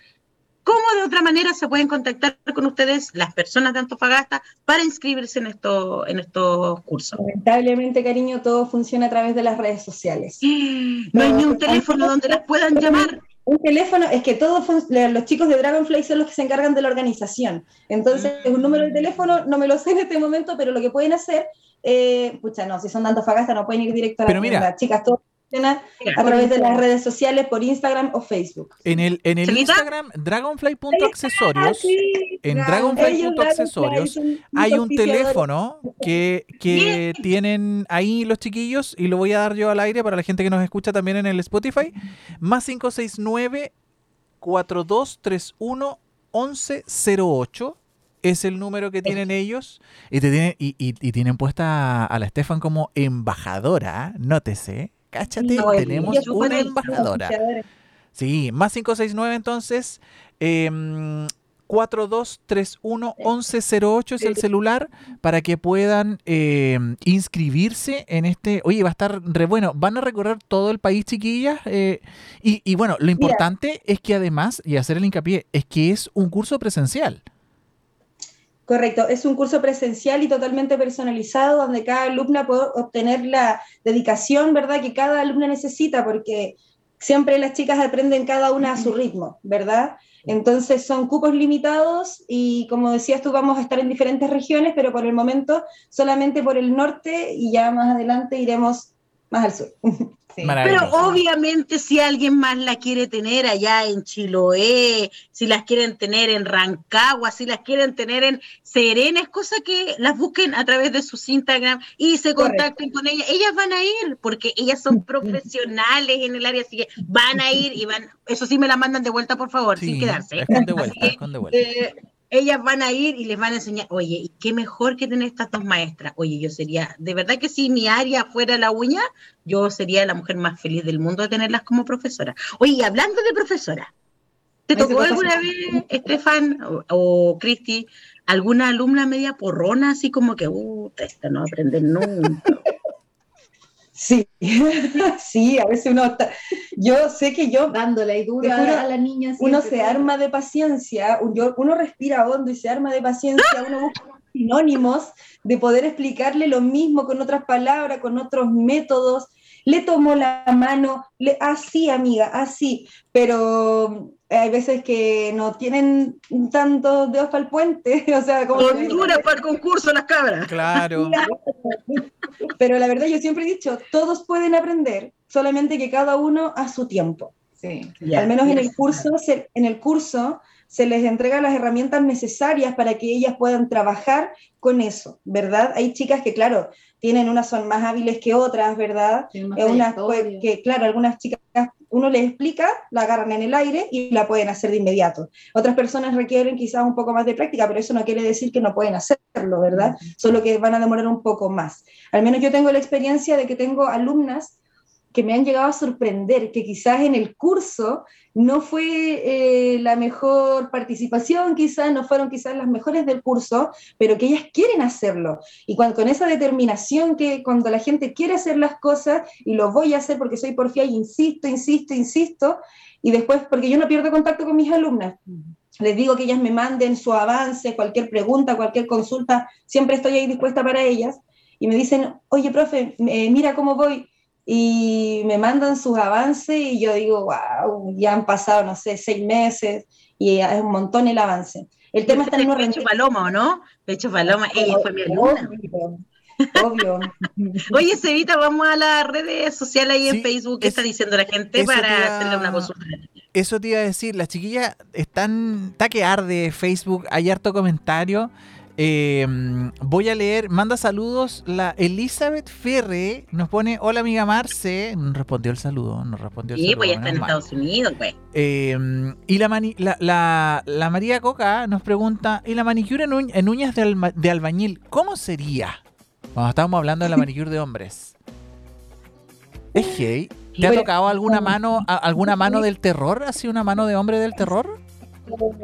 ¿Cómo de otra manera se pueden contactar con ustedes las personas de Antofagasta para inscribirse en, esto, en estos cursos?
Lamentablemente, cariño, todo funciona a través de las redes sociales.
No hay ni un teléfono donde las puedan llamar.
Un teléfono, es que todos los chicos de Dragonfly son los que se encargan de la organización. Entonces, un número de teléfono no me lo sé en este momento, pero lo que pueden hacer, eh, pucha, no, si son de Antofagasta no pueden ir directo a la
Pero mira.
Chicas, todo a través de las redes sociales, por Instagram o Facebook.
En el, en el. Instagram, dragonfly.accesorios, en dragonfly.accesorios, hay un teléfono que, que tienen ahí los chiquillos y lo voy a dar yo al aire para la gente que nos escucha también en el Spotify. Más 569 4231 1108 es el número que tienen ellos y, te tienen, y, y- y tienen puesta a la Estefan como embajadora, nótese. Cáchate,
No,
tenemos una embajadora. Sí, más 569 entonces. em, 4231-1108 es el celular para que puedan em, inscribirse en este. Oye, va a estar re bueno. Van a recorrer todo el país, chiquillas. eh, y, y bueno, lo importante es que además, y hacer el hincapié, es que es un curso presencial.
Correcto, es un curso presencial y totalmente personalizado donde cada alumna puede obtener la dedicación, ¿verdad? Que cada alumna necesita porque siempre las chicas aprenden cada una a su ritmo, ¿verdad? Entonces son cupos limitados y como decías tú vamos a estar en diferentes regiones, pero por el momento solamente por el norte y ya más adelante iremos más al sur.
Sí.
Pero obviamente si alguien más la quiere tener allá en Chiloé, si las quieren tener en Rancagua, si las quieren tener en Serena, es cosa que las busquen a través de sus Instagram y se contacten con ellas. Ellas van a ir porque ellas son profesionales en el área, así que van a ir y van, eso sí me la mandan de vuelta por favor, sin quedarse.
es con de vuelta,
que,
es con de vuelta.
eh, ellas van a ir y les van a enseñar, oye, y qué mejor que tener estas dos maestras. Oye, yo sería, de verdad que si mi área fuera la uña, yo sería la mujer más feliz del mundo de tenerlas como profesora. Oye, y hablando de profesora, ¿te tocó alguna vez, Estefan o, o Cristi, alguna alumna media porrona, así como que, uh, esta no va a aprender nunca?
Sí, sí, a veces uno está, yo sé que yo
Dándole ahí duro a, la niña.
uno se arma de paciencia, yo- uno respira hondo y se arma de paciencia, uno busca sinónimos de poder explicarle lo mismo con otras palabras, con otros métodos. Le tomo la mano, le, así, amiga, así, pero hay veces que no tienen tantos dedos para el puente, o sea, como
Honduras para el concurso, las cabras.
Claro.
pero la verdad yo siempre he dicho, todos pueden aprender, solamente que cada uno a su tiempo.
Sí.
Al menos en el curso, se, en el curso se les entrega las herramientas necesarias para que ellas puedan trabajar con eso, ¿verdad? Hay chicas que, claro, tienen unas son más hábiles que otras, ¿verdad? Eh, unas que, claro, algunas chicas uno les explica, la agarran en el aire y la pueden hacer de inmediato. Otras personas requieren quizás un poco más de práctica, pero eso no quiere decir que no pueden hacerlo, ¿verdad? Solo que van a demorar un poco más. Al menos yo tengo la experiencia de que tengo alumnas que me han llegado a sorprender, que quizás en el curso no fue eh, la mejor participación, quizás no fueron quizás las mejores del curso, pero que ellas quieren hacerlo. Y cuando, con esa determinación que cuando la gente quiere hacer las cosas, y lo voy a hacer porque soy porfía y insisto, insisto, insisto, y después, porque yo no pierdo contacto con mis alumnas, les digo que ellas me manden su avance, cualquier pregunta, cualquier consulta, siempre estoy ahí dispuesta para ellas, y me dicen, oye, profe, eh, mira cómo voy, y me mandan sus avances y yo digo, wow, ya han pasado, no sé, seis meses y es un montón el avance. El tema está en
Pecho. Paloma, ¿o no? Pecho Paloma, ella fue mi alumna.
Obvio.
Oye, Cevita, vamos a las redes sociales ahí
Sí,
en Facebook. ¿Qué
es-
está diciendo la gente para
iba-
hacerle una consulta?
Eso te iba a decir, las chiquillas están, está que arde Facebook, hay harto comentario. Eh, voy a leer, manda saludos, la Elizabeth Ferre nos pone, hola amiga Marce, nos respondió el saludo, nos respondió el
Sí,
saludo.
pues ya está en
mal.
Estados Unidos, pues.
Eh, y la, mani- la, la- la María Coca nos pregunta, ¿y la manicura en, uñ- en uñas de, alma- de albañil, cómo sería? Cuando estábamos hablando de la manicura de hombres. Es gay. ¿Te ha tocado alguna mano, alguna mano del terror? ¿Ha sido una mano de hombre del terror?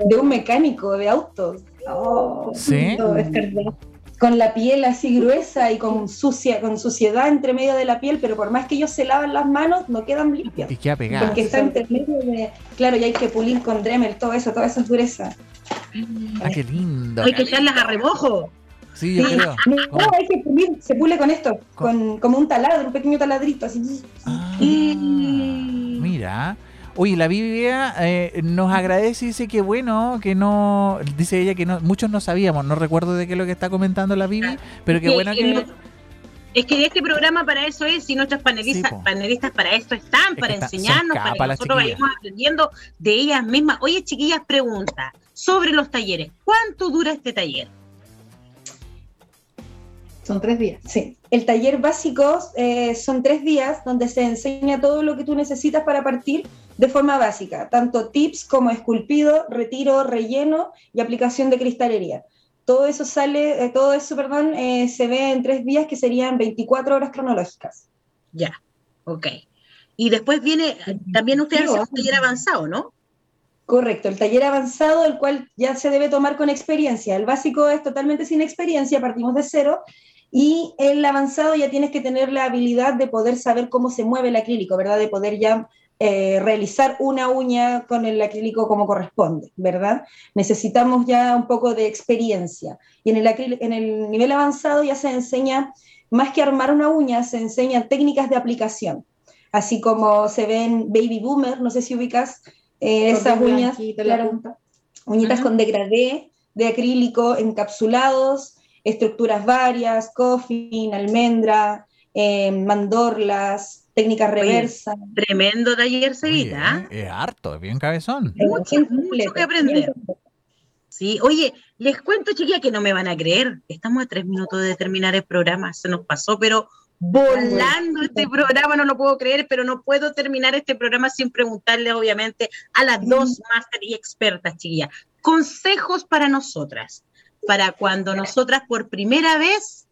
De un mecánico de autos,
Oh,
¿Sí?
no, es verdad.
con la piel así gruesa y con sucia, con suciedad entre medio de la piel, pero por más que ellos se lavan las manos, no quedan limpias.
Y queda pegada.
Porque está entre medio de. Claro, y hay que pulir con Dremel, todo eso, toda esa dureza.
Ah, qué lindo.
Hay que echarlas a remojo.
Sí, yo
Sí.
creo.
No, hay que pulir, se pule con esto, con, como un taladro, un pequeño taladrito, así.
Ah,
Mm.
mira. Oye, la Biblia eh, nos agradece y dice que bueno, que no, dice ella que no, muchos no sabíamos, no recuerdo de qué es lo que está comentando la Bibi, pero qué
Sí,
bueno
que
que...
no- Es que este programa para eso es, y nuestras panelistas,
Sí,
panelistas para esto están,
que
para
está-
enseñarnos, para que nosotros vayamos aprendiendo de ellas mismas. Oye, chiquillas, pregunta sobre los talleres. ¿Cuánto dura este taller?
Son tres días.
Sí, el taller básico eh, son tres días donde se enseña todo lo que tú necesitas para partir de forma básica, tanto tips como esculpido, retiro, relleno y aplicación de cristalería. Todo eso sale, eh, todo eso, perdón, eh, se ve en tres días que serían 24 horas cronológicas.
Ya, ok. Y después viene, también ustedes hacen un taller avanzado, ¿no?
Correcto, el taller avanzado, el cual ya se debe tomar con experiencia. El básico es totalmente sin experiencia, partimos de cero. Y el avanzado ya tienes que tener la habilidad de poder saber cómo se mueve el acrílico, ¿verdad? De poder ya eh, realizar una uña con el acrílico como corresponde, ¿verdad? Necesitamos ya un poco de experiencia. Y en el, acrílico, en el nivel avanzado ya se enseña, más que armar una uña, se enseñan técnicas de aplicación. Así como se ven Baby Boomer, no sé si ubicas eh, esas uñas, claro, uñitas
Ajá.
con degradé de acrílico encapsulados, estructuras varias, coffin, almendra, eh, mandorlas, técnicas
Oye,
reversa.
Tremendo taller,
Oye,
Cevita.
eh, es harto, es bien cabezón.
Mucho, mucho que aprender. Sí, oye, les cuento, chiquilla, que no me van a creer. Estamos a tres minutos de terminar el programa. Se nos pasó, pero volando este programa, no lo puedo creer, pero no puedo terminar este programa sin preguntarles, obviamente, a las dos máster y expertas, chiquillas. Consejos para nosotras, para cuando nosotras por primera vez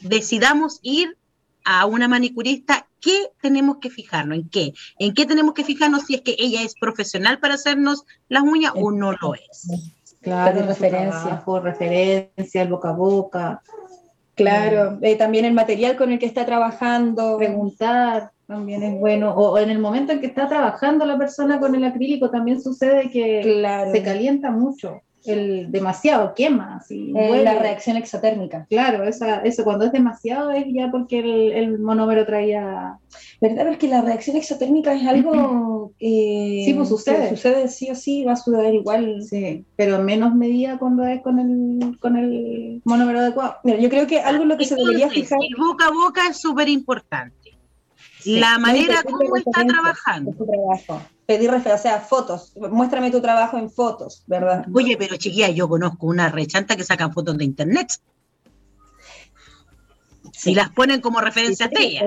decidamos ir a una manicurista, ¿qué tenemos que fijarnos? ¿En qué? ¿En qué tenemos que fijarnos si es que ella es profesional para hacernos las uñas o no lo es?
Claro, referencia,
trabajo.
referencia, el boca a boca,
Claro, eh, también el material con el que está trabajando.
preguntar también es bueno. O, o en el momento en que está trabajando la persona con el acrílico también sucede que
Claro.
se calienta mucho. El demasiado quema, así.
Eh, la reacción exotérmica.
Claro, esa, eso cuando es demasiado es ya porque el, el monómero traía...
¿Verdad? Porque la reacción exotérmica es algo eh,
Sí, pues, sucede.
que sucede sí o sí, va a suceder igual.
Sí, pero en menos medida cuando es con el, con el monómero adecuado.
Mira, yo creo que algo en lo que se debería fijar
el boca a boca es súper importante.
Sí.
La manera como está trabajando.
trabajo. Pedir referencias, o sea, fotos. Muéstrame tu trabajo en fotos, ¿verdad?
Oye, pero chiquilla, yo conozco una rechanta que sacan fotos de internet. Si las ponen como referencias de ella.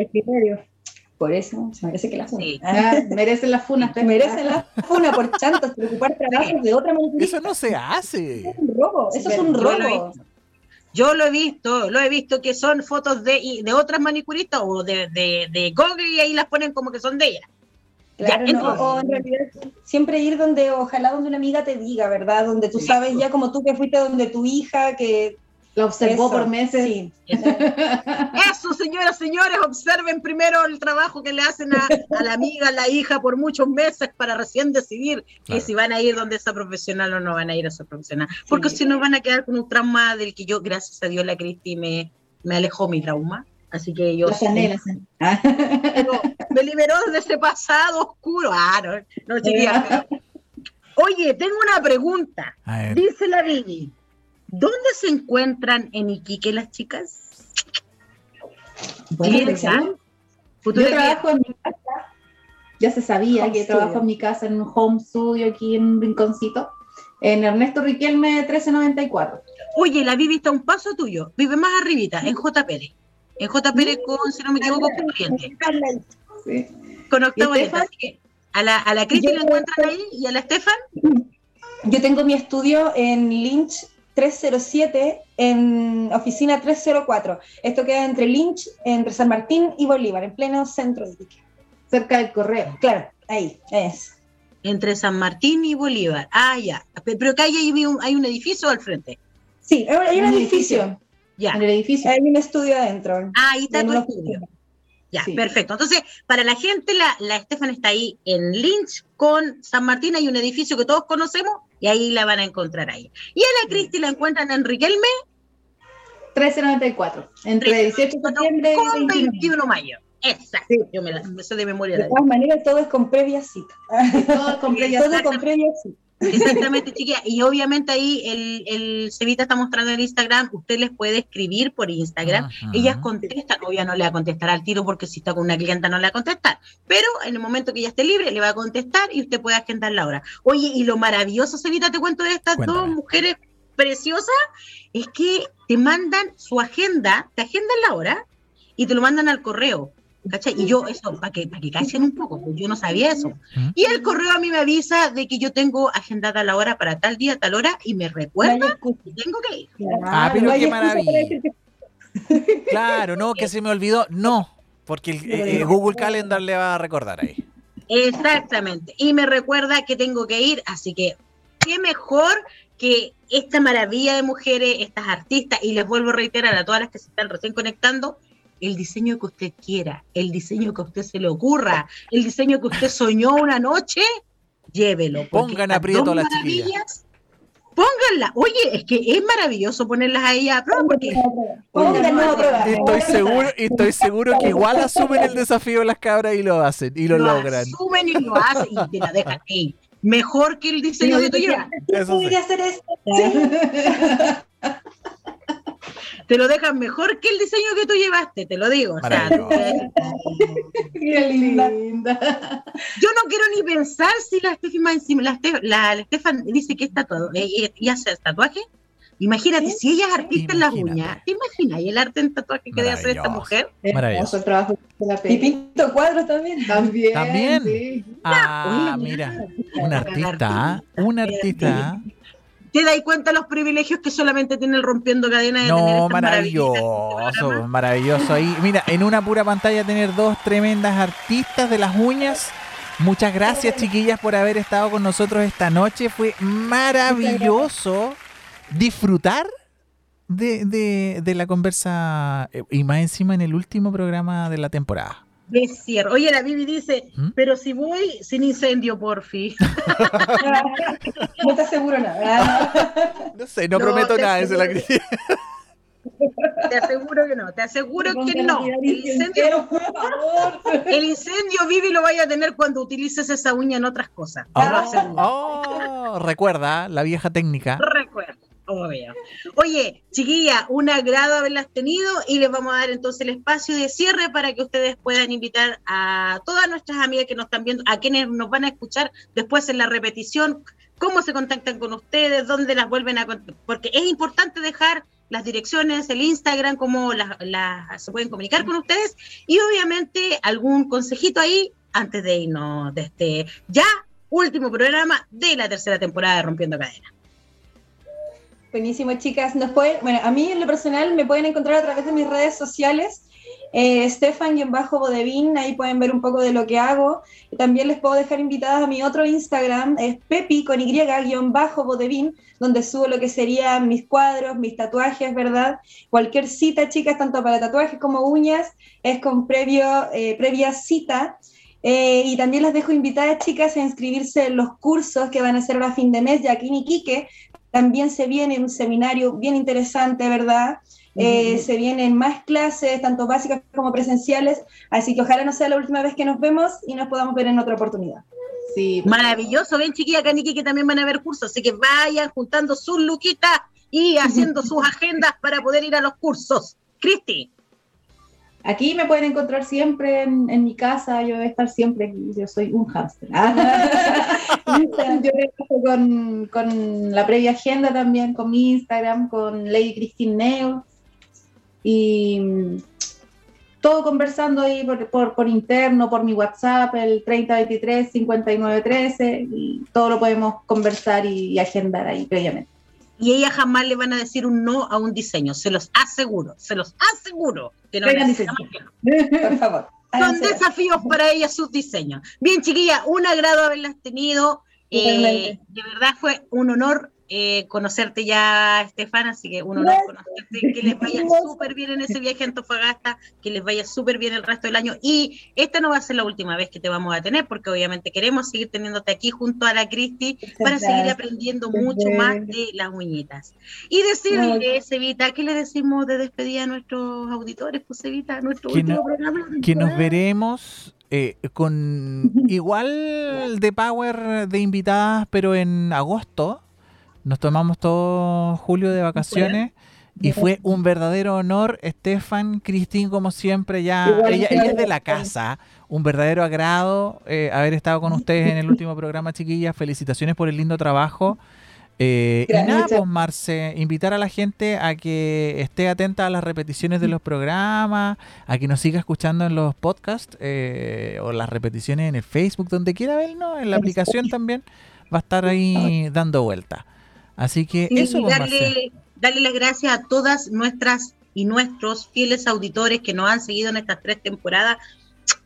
Por eso se merece que la funa.
Sí.
Ah, merecen las funas.
Merecen la funa por chantas, por ocupar trabajos de otra manera.
Eso no se hace.
es un robo, eso es un
Yo lo he
robo.
Yo lo he visto, lo he visto que son fotos de, de otras manicuristas o de, de, de Google y ahí las ponen como que son de ella.
Claro,
Ya,
no,
entonces-
o en realidad siempre ir donde, ojalá donde una amiga te diga, ¿verdad? Donde tú sabes ya como tú que fuiste donde tu hija, que
La observó
eso,
por meses.
Sí.
Eso, señoras, señores, observen primero el trabajo que le hacen a, a la amiga, a la hija por muchos meses para recién decidir que
Claro.
si van a ir donde esa profesional o no van a ir a esa profesional. Porque si no van a quedar con un trauma del que yo, gracias a Dios, la Cristi me, me alejó mi trauma. Así que yo
La sané, la sané. Ah.
Pero me liberó de ese pasado oscuro. Ah, no, no chiquilla, Oye, tengo una pregunta. Dice la Vivi, ¿dónde se encuentran en Iquique las chicas?
Pregunta.
futura
Yo trabajo en mi casa, ya se sabía
Home
que trabajo en mi casa en un home studio aquí en un rinconcito, en Ernesto Riquelme 1394.
Oye, la Vivi está a un paso tuyo, vive más arribita, en J. Pérez. En J. Pérez con, si no me equivoco, con Oriente.
Sí.
Con Octavo a la, a la Cristi la encuentran ahí y a la Estefan
Yo tengo mi estudio en Lynch 307, en oficina 304. Esto queda entre Lynch, entre San Martín y Bolívar, en pleno centro de Iquique.
cerca del correo.
Claro, ahí, es.
entre San Martín y Bolívar. Ah, ya. Pe- Pero que hay, hay un, hay un edificio al frente.
Sí, hay un
Un
edificio,
Ya.
En el edificio.
hay un estudio adentro.
Ah, ahí está tu
una
estudio. Ya,
Sí.
perfecto. Entonces, para la gente, la, la Estefan está ahí en Lynch con San Martín, hay un edificio que todos conocemos y ahí la van a encontrar ahí. Y a la Cristi la encuentran en Riquelme
1394. Entre 18 de septiembre
con
y 21.
21 de mayo. Exacto.
Sí.
Yo me la me sé de memoria.
De todas maneras, todo es con previa cita.
Todo compré ya
Todo con previa cita.
Exactamente, chiquilla. Y obviamente ahí el, el Cevita está mostrando en Instagram, usted les puede escribir por Instagram.
Ajá.
Ellas contestan, obvio no le va a contestar al tiro porque si está con una clienta no le va a contestar, pero en el momento que ella esté libre le va a contestar y usted puede agendar la hora. Oye, y lo maravilloso, Cevita, te cuento de estas
Cuéntame.
dos mujeres preciosas, es que te mandan su agenda, te agendan la hora y te lo mandan al correo. ¿Cachai? Y yo, eso, para que, para que callen un poco, pues yo no sabía eso.
¿Mm?
Y el correo a mí me avisa de que yo tengo agendada la hora para tal día, tal hora, y me recuerda que tengo que ir.
Ah, pero
no
qué maravilla.
que-
Claro, no, que se me olvidó. No, porque el, eh, Google Calendar le va a recordar ahí.
Exactamente. Y me recuerda que tengo que ir, así que qué mejor que esta maravilla de mujeres, estas artistas, y les vuelvo a reiterar a todas las que se están recién conectando, el diseño que usted quiera, el diseño que a usted se le ocurra, el diseño que usted soñó una noche, llévelo.
Pongan aprieto a las chiquillas.
Pónganla. Oye, es que es maravilloso ponerlas a ella a prueba porque
Pónganos a prueba.
Estoy seguro, estoy seguro que igual asumen el desafío las cabras y lo hacen y lo
lo
logran.
asumen y lo hacen y te la dejan ahí. Mejor que el diseño que tú llevas.
Eso sí.
hacer esto.
Te lo dejan mejor que el diseño que tú llevaste, te lo digo. O sea,
Maravilloso.
Qué linda.
yo no quiero ni pensar si la más encima- la, la, la Estefan dice que es tatuado eh, eh, y hace tatuaje. Imagínate,
Sí.
si ella es artista en las uñas, ¿te imaginas? Y el arte en tatuaje que debe hacer esta mujer.
Maravilloso.
El trabajo de la
Y pinto cuadros también.
También.
También.
sí.
Ah, mira,
mira,
un artista, un artista.
¿Te das cuenta los privilegios que solamente tiene el rompiendo cadenas de
No,
maravillas?
maravilloso, maravilloso. Ahí, mira, en una pura pantalla tener dos tremendas artistas de las uñas. Muchas gracias, chiquillas, por haber estado con nosotros esta noche. Fue maravilloso disfrutar de, de- de la conversa eh, y más encima en el último programa de la temporada.
De cierre. Oye, la Bibi dice,
¿Mm?
pero si voy sin incendio, porfi.
No te aseguro nada.
No sé, no,
No,
prometo nada, esa es la
aseguro.
crítica.
Te aseguro que no, te aseguro que no. El incendio, el incendio, Vivi, lo vaya a tener cuando utilices esa uña en otras cosas. Te lo
Oh,
aseguro.
oh, recuerda la vieja técnica.
Oye, chiquilla, un agrado haberlas tenido y les vamos a dar entonces el espacio de cierre para que ustedes puedan invitar a todas nuestras amigas que nos están viendo, a quienes nos van a escuchar después en la repetición, cómo se contactan con ustedes, dónde las vuelven a porque es importante dejar las direcciones, el Instagram, cómo las, se pueden comunicar con ustedes y obviamente algún consejito ahí antes de irnos de este ya último programa de la tercera temporada de Rompiendo Cadenas.
Buenísimo, chicas. Nos bueno, a mí en lo personal me pueden encontrar a través de mis redes sociales. Eh, Stefan-Bodevin, ahí pueden ver un poco de lo que hago. Y también les puedo dejar invitadas a mi otro Instagram, es Pepi con Y-Bodevin, donde subo lo que serían mis cuadros, mis tatuajes, ¿verdad? Cualquier cita, chicas, tanto para tatuajes como uñas, es con previo, eh, previa cita. Eh, y también las dejo invitadas, chicas, a inscribirse en los cursos que van a ser a fin de mes de aquí en Iquique. También se viene un seminario bien interesante, ¿verdad? Eh, se vienen más clases, tanto básicas como presenciales, así que ojalá no sea la última vez que nos vemos y nos podamos ver en otra oportunidad.
Sí,
Maravilloso, ven chiquilla Caniqui que también van a haber cursos, así que vayan juntando sus luquitas y haciendo sus agendas para poder ir a los cursos. Cristi,
Aquí me pueden encontrar siempre en, mi casa, yo voy a estar siempre aquí, yo soy un hámster. yo con, con la previa agenda también, con mi Instagram, con Lady Christine Neo, y mm, todo conversando ahí por, interno, por mi WhatsApp, el 3023-5913, y todo lo podemos conversar y agendar ahí previamente.
Y ellas jamás le van a decir un no a un diseño, se los aseguro, se los aseguro que no hacen
diseño.
Por favor.
Son desafíos para ellas sus diseños. Bien, chiquilla, un agrado haberlas tenido. Eh, de verdad fue un honor eh, conocerte ya, Estefan, así que un honor
Gracias.
conocerte, que les vaya súper bien en ese viaje a Antofagasta, que les vaya súper bien el resto del año. Y esta no va a ser la última vez que te vamos a tener, porque obviamente queremos seguir teniéndote aquí junto a la Cristi para seguir aprendiendo mucho más de las uñitas. Y decirle, Cevita, ¿qué le decimos de despedida a nuestros auditores, pues, Cevita, nuestro
Que
último
no-
programa?
que nos veremos eh, con igual de power de invitadas, pero en agosto. Nos tomamos todo julio de vacaciones y fue un verdadero honor. Estefan, Cristín, como siempre, ya ella, es de la casa. Un verdadero agrado eh, haber estado con ustedes en el último programa, chiquillas. Felicitaciones por el lindo trabajo. Eh, y nada, pues Marce, invitar a la gente a que esté atenta a las repeticiones de los programas, a que nos siga escuchando en los podcasts eh, o las repeticiones en el Facebook, donde quiera vernos, en la aplicación también va a estar ahí dando vuelta. Así que
Sí,
eso,
y darle, darle las gracias a todas nuestras y nuestros fieles auditores que nos han seguido en estas tres temporadas.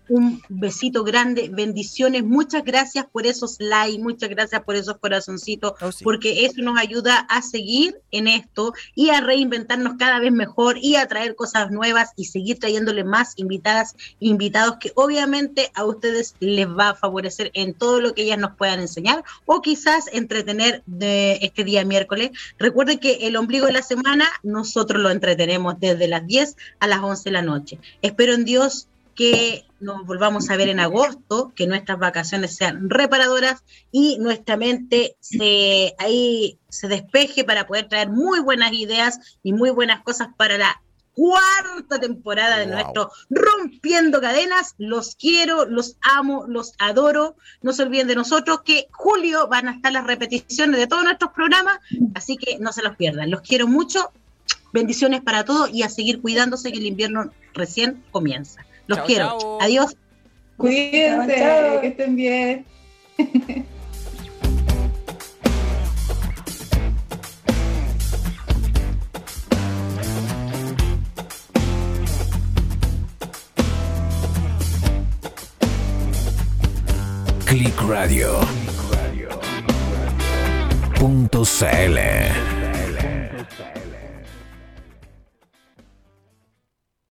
Un besito grande, bendiciones, muchas gracias por esos likes, muchas gracias por esos corazoncitos,
Oh, sí.
porque eso nos ayuda a seguir en esto y a reinventarnos cada vez mejor y a traer cosas nuevas y seguir trayéndole más invitadas, invitados que obviamente a ustedes les va a favorecer en todo lo que ellas nos puedan enseñar o quizás entretener de este día miércoles. Recuerden que el ombligo de la semana nosotros lo entretenemos desde las 10 a las 11 de la noche. Espero en Dios que nos volvamos a ver en agosto, que nuestras vacaciones sean reparadoras y nuestra mente se ahí se despeje para poder traer muy buenas ideas y muy buenas cosas para la cuarta temporada de
Wow.
nuestro Rompiendo Cadenas. Los quiero, los amo, los adoro. No se olviden de nosotros que julio van a estar las repeticiones de todos nuestros programas, así que no se los pierdan. Los quiero mucho. Bendiciones para todos y a seguir cuidándose que el invierno recién comienza. Los
Chao,
quiero.
chao.
Adiós.
Cuídense,
Chao.
que estén bien.
Click Radio. Punto CL.